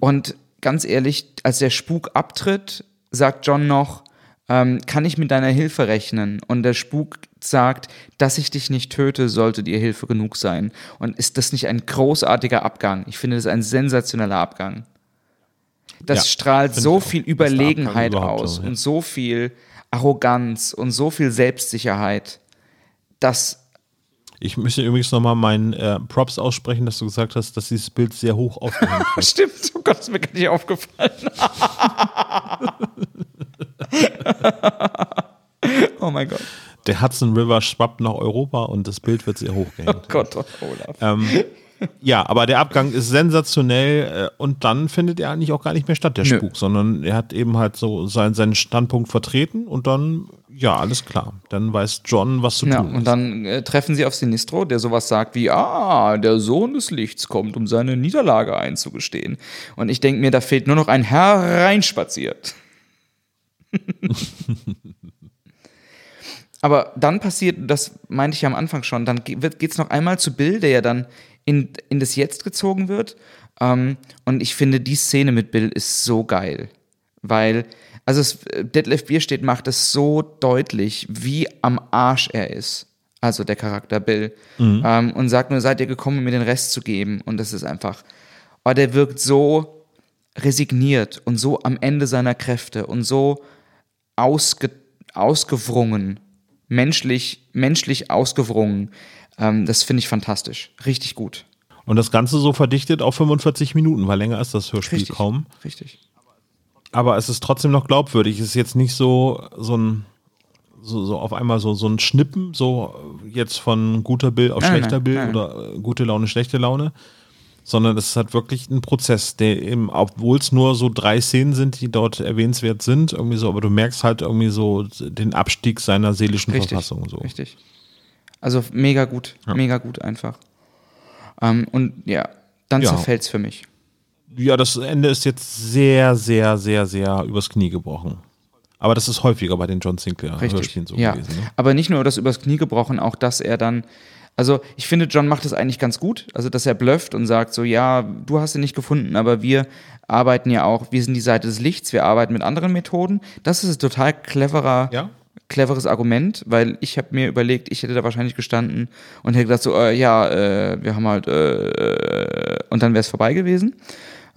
Und ganz ehrlich, als der Spuk abtritt, sagt John noch, ähm, kann ich mit deiner Hilfe rechnen? Und der Spuk sagt, dass ich dich nicht töte, sollte dir Hilfe genug sein. Und ist das nicht ein großartiger Abgang? Ich finde das ein sensationeller Abgang. Das Ja, strahlt so viel Überlegenheit aus so, ja. und so viel Arroganz und so viel Selbstsicherheit, dass Ich möchte übrigens nochmal meinen äh, Props aussprechen, dass du gesagt hast, dass dieses Bild sehr hoch aufgehängt wird. Stimmt, oh Gott, ist mir gar nicht aufgefallen. oh mein Gott. Der Hudson River schwappt nach Europa und das Bild wird sehr hoch gehängt. Oh Gott, oh Olaf. Ähm, ja, aber der Abgang ist sensationell äh, und dann findet er eigentlich auch gar nicht mehr statt, der Nö. Spuk, sondern er hat eben halt so sein, seinen Standpunkt vertreten und dann, ja, alles klar. Dann weiß John, was zu Ja, tun und ist. dann äh, treffen sie auf Sinistro, der sowas sagt wie, ah, der Sohn des Lichts kommt, um seine Niederlage einzugestehen. Und ich denke mir, da fehlt nur noch ein hereinspaziert. Aber dann passiert, das meinte ich ja am Anfang schon, dann geht es noch einmal zu Bill, der ja dann in, in das Jetzt gezogen wird. Ähm, und ich finde, die Szene mit Bill ist so geil. Weil, also es, Detlef Bierstedt macht es so deutlich, wie am Arsch er ist. Also der Charakter Bill. Ähm, und sagt nur, seid ihr gekommen, um mir den Rest zu geben. Und das ist einfach, oh, der wirkt so resigniert und so am Ende seiner Kräfte und so ausge, ausgewrungen, menschlich, menschlich ausgewrungen. Ähm, das finde ich fantastisch. Richtig gut. Und das Ganze so verdichtet auf 45 Minuten, weil länger ist das Hörspiel Richtig. kaum. Richtig. Aber es ist trotzdem noch glaubwürdig. Es ist jetzt nicht so, so ein, so, so auf einmal so, so ein Schnippen, so jetzt von guter Bild auf Nein, schlechter nein, Bild nein. oder äh, gute Laune, schlechte Laune. Sondern es ist halt wirklich ein Prozess, der eben, obwohl es nur so drei Szenen sind, die dort erwähnenswert sind, irgendwie so, aber du merkst halt irgendwie so den Abstieg seiner seelischen Richtig. Verfassung. So. Richtig. Also mega gut. Mega gut einfach. Ähm, und ja, dann Ja. zerfällt es für mich. Ja, das Ende ist jetzt sehr, sehr, sehr, sehr übers Knie gebrochen. Aber das ist häufiger bei den John Sinclair Richtig. Hörspielen so ja. gewesen. Ne? Aber nicht nur das übers Knie gebrochen, auch dass er dann. Also, ich finde, John macht das eigentlich ganz gut. Also, dass er blufft und sagt so, ja, du hast ihn nicht gefunden, aber wir arbeiten ja auch, wir sind die Seite des Lichts, wir arbeiten mit anderen Methoden. Das ist ein total cleverer, Ja. cleveres Argument, weil ich habe mir überlegt, ich hätte da wahrscheinlich gestanden und hätte gesagt so, äh, ja, äh, wir haben halt, äh, und dann wäre es vorbei gewesen.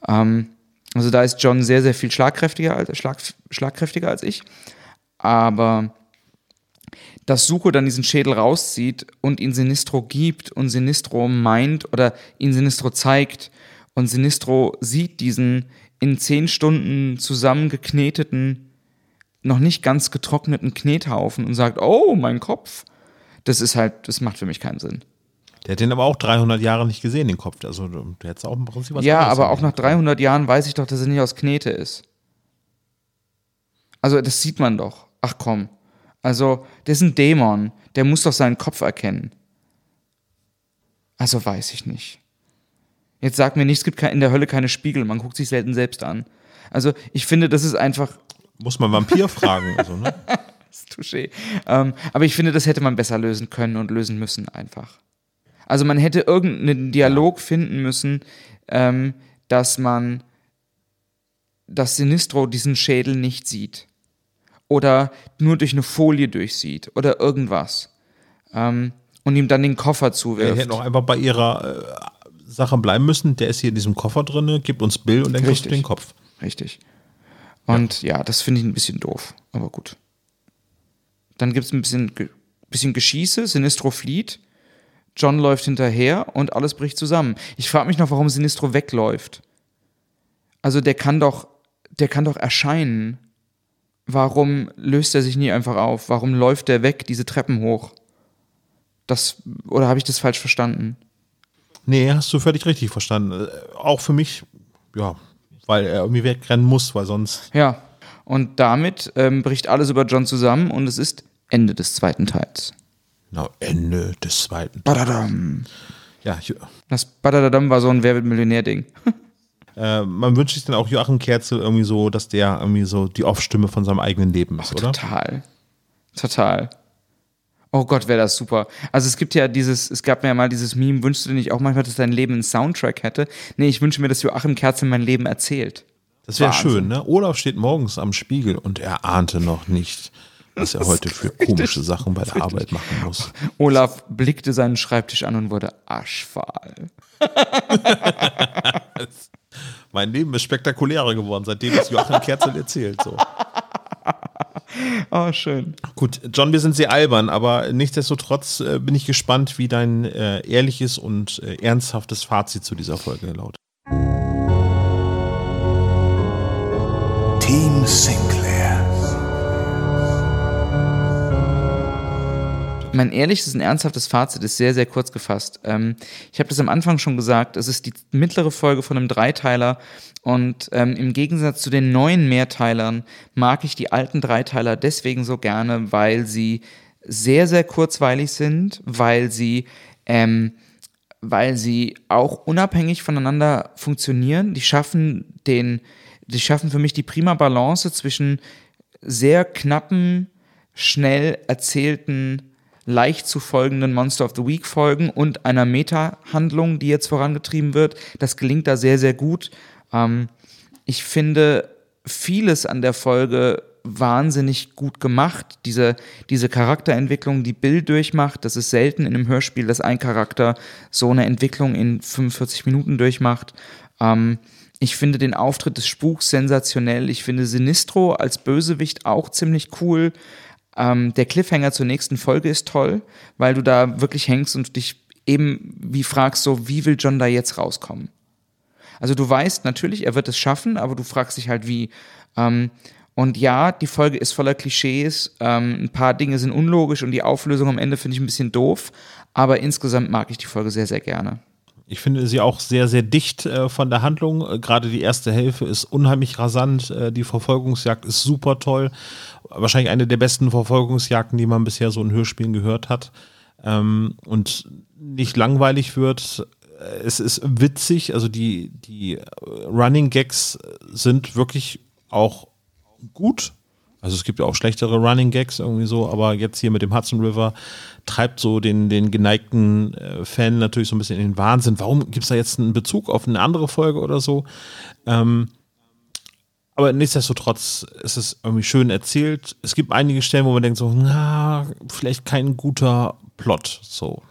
Ähm, also da ist John sehr, sehr viel schlagkräftiger als, schlag, schlagkräftiger als ich. Aber dass Suko dann diesen Schädel rauszieht und ihn Sinistro gibt und Sinistro meint oder ihn Sinistro zeigt und Sinistro sieht diesen in zehn Stunden zusammengekneteten, noch nicht ganz getrockneten Knethaufen und sagt, oh, mein Kopf. Das ist halt, das macht für mich keinen Sinn. Der hat den aber auch 300 Jahre nicht gesehen, den Kopf. Also der hättest auch im Prinzip was ja, aber auch nach 300 Jahren weiß ich doch, dass er nicht aus Knete ist. Also, das sieht man doch. Ach komm. Also, der ist ein Dämon. Der muss doch seinen Kopf erkennen. Also, weiß ich nicht. Jetzt sag mir nicht, es gibt in der Hölle keine Spiegel. Man guckt sich selten selbst an. Also, ich finde, das ist einfach. Muss man Vampir fragen. Also, ne? Das ist Touché. Ähm, aber ich finde, das hätte man besser lösen können und lösen müssen einfach. Also man hätte irgendeinen Dialog finden müssen, ähm, dass man, dass Sinistro diesen Schädel nicht sieht. Oder nur durch eine Folie durchsieht. Oder irgendwas. Ähm, und ihm dann den Koffer Wir zuwirft. hätten auch einfach bei ihrer äh, Sache bleiben müssen. Der ist hier in diesem Koffer drin, gibt uns Bill und dann kriegst du den Kopf. Richtig. Und ja, das finde ich ein bisschen doof, aber gut. Dann gibt es ein bisschen, bisschen Geschieße, Sinistro flieht, John läuft hinterher und alles bricht zusammen. Ich frage mich noch, warum Sinistro wegläuft. Also der kann doch, der kann doch erscheinen. Warum löst er sich nie einfach auf? Warum läuft er weg, diese Treppen hoch? Das, oder habe ich das falsch verstanden? Nee, hast du völlig richtig verstanden. Äh, Auch für mich, ja, weil er irgendwie wegrennen muss, weil sonst. Ja. Und damit ähm, bricht alles über John zusammen und es ist Ende des zweiten Teils. Na, Ende des zweiten. Badadam. Ja, ich, Das Badadadam war so ein Wer wird Millionär-Ding. äh, man wünscht sich dann auch Joachim Kerzel irgendwie so, dass der irgendwie so die Off-Stimme von seinem eigenen Leben ist, oder? Total. Total. Oh Gott, wäre das super. Also es gibt ja dieses, es gab mir ja mal dieses Meme, wünschst du dir nicht auch manchmal, dass dein Leben einen Soundtrack hätte? Nee, ich wünsche mir, dass Joachim Kerzel mein Leben erzählt. Das wäre schön, ne? Olaf steht morgens am Spiegel und er ahnte noch nicht, was er heute für komische Sachen bei der Arbeit machen muss. Olaf blickte seinen Schreibtisch an und wurde aschfahl. Mein Leben ist spektakulärer geworden, seitdem es Joachim Kerzel erzählt. So. Oh, schön. Gut, John, wir sind sehr albern, aber nichtsdestotrotz äh, bin ich gespannt, wie dein äh, ehrliches und äh, ernsthaftes Fazit zu dieser Folge lautet. Team Sinclair. Mein ehrliches und ernsthaftes Fazit ist sehr, sehr kurz gefasst. Ähm, ich habe das am Anfang schon gesagt, es ist die mittlere Folge von einem Dreiteiler und ähm, im Gegensatz zu den neuen Mehrteilern mag ich die alten Dreiteiler deswegen so gerne, weil sie sehr, sehr kurzweilig sind, weil sie ähm, weil sie auch unabhängig voneinander funktionieren. Die schaffen den, die schaffen für mich die prima Balance zwischen sehr knappen, schnell erzählten, leicht zu folgenden Monster of the Week Folgen und einer Meta-Handlung, die jetzt vorangetrieben wird. Das gelingt da sehr, sehr gut. Ähm, ich finde vieles an der Folge wahnsinnig gut gemacht. Diese, diese Charakterentwicklung, die Bill durchmacht, das ist selten in einem Hörspiel, dass ein Charakter so eine Entwicklung in 45 Minuten durchmacht. Ähm, ich finde den Auftritt des Spuks sensationell. Ich finde Sinistro als Bösewicht auch ziemlich cool. Ähm, der Cliffhanger zur nächsten Folge ist toll, weil du da wirklich hängst und dich eben wie fragst, so, wie will John da jetzt rauskommen? Also du weißt natürlich, er wird es schaffen, aber du fragst dich halt wie. Ähm, und ja, die Folge ist voller Klischees, ähm, ein paar Dinge sind unlogisch und die Auflösung am Ende finde ich ein bisschen doof, aber insgesamt mag ich die Folge sehr, sehr gerne. Ich finde sie auch sehr, sehr dicht äh, von der Handlung. Äh, Gerade die erste Hälfte ist unheimlich rasant. Äh, die Verfolgungsjagd ist super toll. Wahrscheinlich eine der besten Verfolgungsjagden, die man bisher so in Hörspielen gehört hat. Ähm, und nicht langweilig wird. Äh, Es ist witzig. Also die, die äh, Running Gags sind wirklich auch gut. Also es gibt ja auch schlechtere Running Gags irgendwie so, aber jetzt hier mit dem Hudson River treibt so den, den geneigten äh, Fan natürlich so ein bisschen in den Wahnsinn. Warum gibt es da jetzt einen Bezug auf eine andere Folge oder so? Ähm, aber nichtsdestotrotz ist es irgendwie schön erzählt. Es gibt einige Stellen, wo man denkt so, na, vielleicht kein guter Plot, so.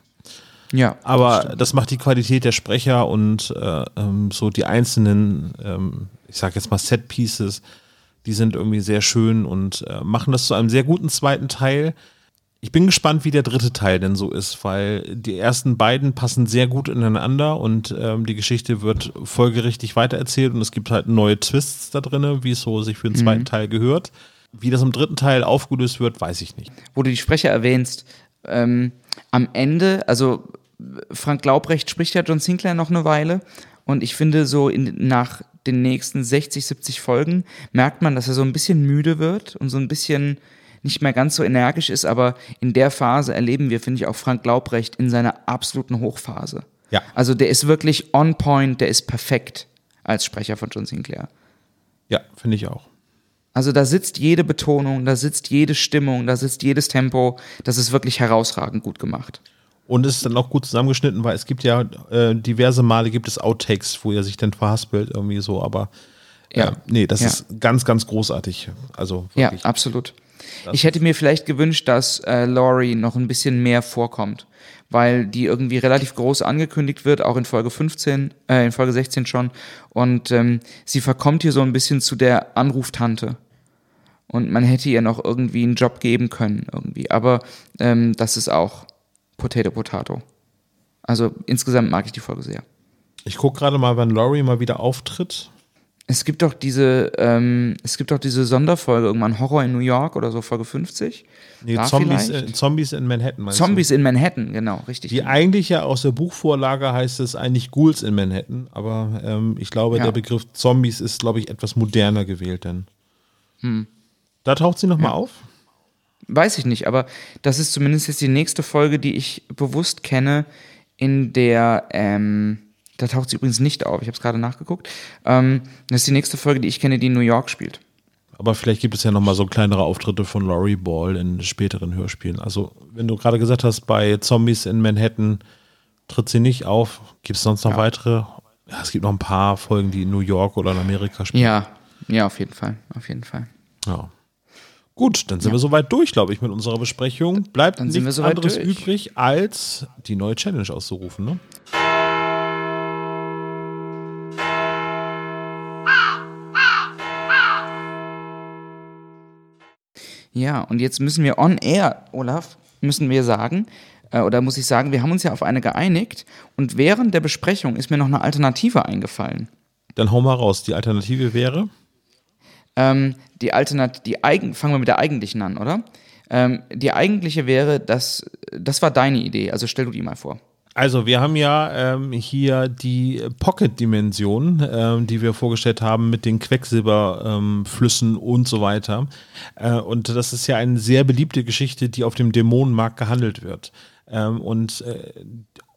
Ja, Aber das macht die Qualität der Sprecher und äh, ähm, so die einzelnen, ähm, ich sag jetzt mal Set-Pieces, die sind irgendwie sehr schön und äh, machen das zu einem sehr guten zweiten Teil. Ich bin gespannt, wie der dritte Teil denn so ist, weil die ersten beiden passen sehr gut ineinander und ähm, die Geschichte wird folgerichtig weitererzählt und es gibt halt neue Twists da drin, wie es so sich für den zweiten Teil gehört. Wie das im dritten Teil aufgelöst wird, weiß ich nicht. wo du die Sprecher erwähnst, ähm, am Ende, also Frank Laubrecht spricht ja John Sinclair noch eine Weile und ich finde so in, nach den nächsten 60, 70 Folgen merkt man, dass er so ein bisschen müde wird und so ein bisschen nicht mehr ganz so energisch ist, aber in der Phase erleben wir, finde ich, auch Frank Laubrecht in seiner absoluten Hochphase. Ja. Also der ist wirklich on point, der ist perfekt als Sprecher von John Sinclair. Ja, finde ich auch. Also da sitzt jede Betonung, da sitzt jede Stimmung, da sitzt jedes Tempo. Das ist wirklich herausragend gut gemacht. Und es ist dann auch gut zusammengeschnitten, weil es gibt ja äh, diverse Male gibt es Outtakes, wo er sich dann verhaspelt irgendwie so, aber äh, Ja. nee, das Ja. ist ganz, ganz großartig. Also Ja, wirklich. absolut. Ich hätte mir vielleicht gewünscht, dass äh, Laurie noch ein bisschen mehr vorkommt, weil die irgendwie relativ groß angekündigt wird, auch in Folge 15, äh, in Folge 16 schon. Und ähm, sie verkommt hier so ein bisschen zu der Anruftante. Und man hätte ihr noch irgendwie einen Job geben können, irgendwie. Aber ähm, das ist auch Potato Potato. Also insgesamt mag ich die Folge sehr. Ich gucke gerade mal, wann Laurie mal wieder auftritt. Es gibt doch diese, ähm, es gibt doch diese Sonderfolge, irgendwann Horror in New York oder so, Folge 50. Nee, Da Zombies, äh, Zombies in Manhattan Zombies du? in Manhattan, genau, richtig. Die eigentlich ja aus der Buchvorlage heißt es eigentlich Ghouls in Manhattan, aber ähm, ich glaube, Ja. der Begriff Zombies ist, glaube ich, etwas moderner gewählt denn. Hm. Da taucht sie nochmal auf? Weiß ich nicht, aber das ist zumindest jetzt die nächste Folge, die ich bewusst kenne, in der, ähm, da taucht sie übrigens nicht auf, ich habe es gerade nachgeguckt. Ähm, das ist die nächste Folge, die ich kenne, die in New York spielt. Aber vielleicht gibt es ja nochmal so kleinere Auftritte von Laurie Ball in späteren Hörspielen. Also, wenn du gerade gesagt hast, bei Zombies in Manhattan tritt sie nicht auf. Gibt es sonst noch weitere? Ja, es gibt noch ein paar Folgen, die in New York oder in Amerika spielen. Ja, Ja, auf jeden Fall, auf jeden Fall. Ja. Gut, dann sind wir soweit durch, glaube ich, mit unserer Besprechung. Bleibt Dann nichts soweit anderes durch. übrig, als die neue Challenge auszurufen. Ne? Ja, und jetzt müssen wir on air, Olaf, müssen wir sagen, äh, oder muss ich sagen, wir haben uns ja auf eine geeinigt und während der Besprechung ist mir noch eine Alternative eingefallen. Dann hau mal raus. Die Alternative wäre? Ähm, die Alternat die eigen fangen wir mit der eigentlichen an, oder? Ähm, die eigentliche wäre, dass das war deine Idee, also stell du die mal vor. Also, wir haben ja ähm, hier die Pocket-Dimension, ähm, die wir vorgestellt haben mit den Quecksilberflüssen ähm, und so weiter. Äh, und das ist ja eine sehr beliebte Geschichte, die auf dem Dämonenmarkt gehandelt wird. Ähm, und äh,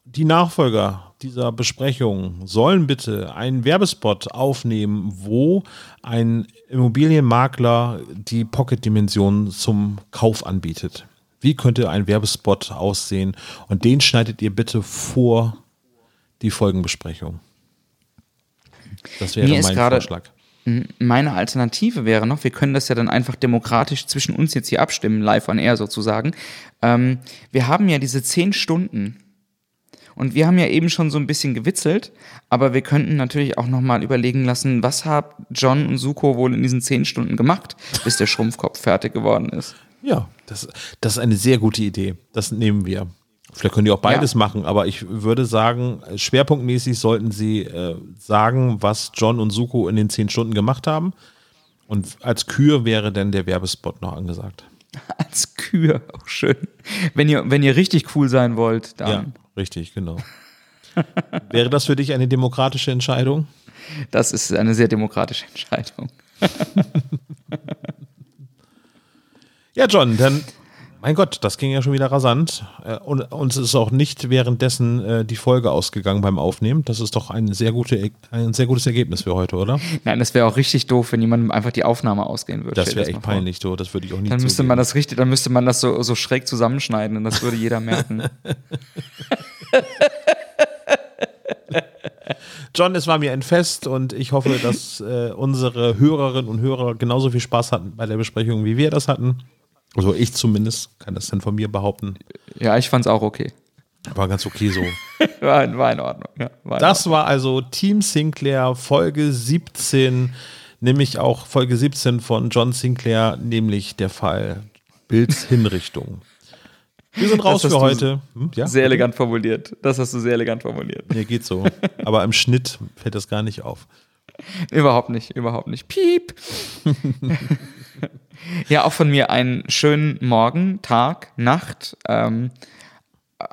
die Nachfolger dieser Besprechung sollen bitte einen Werbespot aufnehmen, wo ein Immobilienmakler die Pocket-Dimension zum Kauf anbietet. Wie könnte ein Werbespot aussehen? Und den schneidet ihr bitte vor die Folgenbesprechung. Das wäre Mir mein Vorschlag. Meine Alternative wäre noch, wir können das ja dann einfach demokratisch zwischen uns jetzt hier abstimmen, live on air sozusagen. Ähm, wir haben ja diese zehn Stunden und wir haben ja eben schon so ein bisschen gewitzelt, aber wir könnten natürlich auch nochmal überlegen lassen, was hat John und Suko wohl in diesen zehn Stunden gemacht, bis der Schrumpfkopf fertig geworden ist. Ja, das, das ist eine sehr gute Idee. Das nehmen wir. Vielleicht können die auch beides Ja. machen, aber ich würde sagen, schwerpunktmäßig sollten sie äh, sagen, was John und Suko in den zehn Stunden gemacht haben. Und als Kür wäre dann der Werbespot noch angesagt. Als Kühe, auch schön. Wenn ihr, wenn ihr richtig cool sein wollt, dann. Ja, richtig, genau. wäre das für dich eine demokratische Entscheidung? Das ist eine sehr demokratische Entscheidung. Ja, John, dann, mein Gott, das ging ja schon wieder rasant. Äh, Und uns ist auch nicht währenddessen äh, die Folge ausgegangen beim Aufnehmen. Das ist doch ein sehr, gute, ein sehr gutes Ergebnis für heute, oder? Nein, das wäre auch richtig doof, wenn jemandem einfach die Aufnahme ausgehen würde. Das wäre echt peinlich, so. Das würde ich auch nicht Dann müsste zugeben. man das richtig, dann müsste man das so, so schräg zusammenschneiden und das würde jeder merken. John, es war mir ein Fest und ich hoffe, dass äh, unsere Hörerinnen und Hörer genauso viel Spaß hatten bei der Besprechung, wie wir das hatten. Also ich zumindest kann das dann von mir behaupten. ja, ich fand's auch okay. War ganz okay so. War, war in Ordnung. Ja, war in Das war also Team Sinclair Folge 17, nämlich auch Folge 17 von John Sinclair, nämlich der Fall Bills Hinrichtung. Wir sind raus für heute. Hm, ja? Sehr elegant formuliert. Das hast du sehr elegant formuliert. Mir geht so. Aber im Schnitt fällt das gar nicht auf. Überhaupt nicht, überhaupt nicht. Piep. ja, auch von mir einen schönen Morgen, Tag, Nacht, ähm,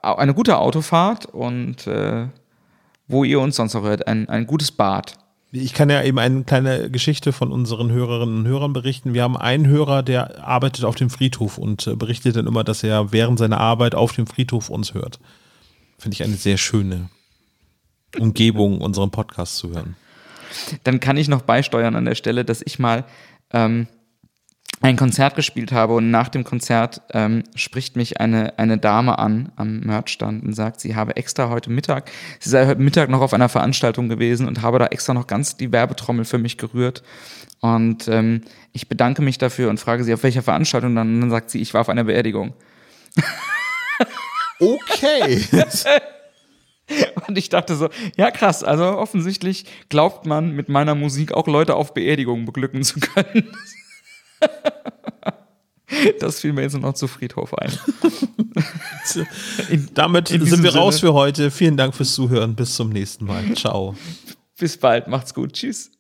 eine gute Autofahrt und äh, wo ihr uns sonst noch hört, ein, ein gutes Bad. Ich kann ja eben eine kleine Geschichte von unseren Hörerinnen und Hörern berichten. Wir haben einen Hörer, der arbeitet auf dem Friedhof und äh, berichtet dann immer, dass er während seiner Arbeit auf dem Friedhof uns hört. Finde ich eine sehr schöne Umgebung, unseren Podcast zu hören. Dann kann ich noch beisteuern an der Stelle, dass ich mal ähm, ein Konzert gespielt habe und nach dem Konzert ähm, spricht mich eine, eine Dame an am Merchstand und sagt, sie habe extra heute Mittag, sie sei heute Mittag noch auf einer Veranstaltung gewesen und habe da extra noch ganz die Werbetrommel für mich gerührt. Und ähm, ich bedanke mich dafür und frage sie, auf welcher Veranstaltung dann. Und dann sagt sie, ich war auf einer Beerdigung. Okay. Und ich dachte so, ja krass, also offensichtlich glaubt man mit meiner Musik auch Leute auf Beerdigungen beglücken zu können. Das fiel mir jetzt noch zu Friedhof ein. Damit in sind wir raus Sinne. für heute. Vielen Dank fürs Zuhören. Bis zum nächsten Mal. Ciao. Bis bald, macht's gut, tschüss.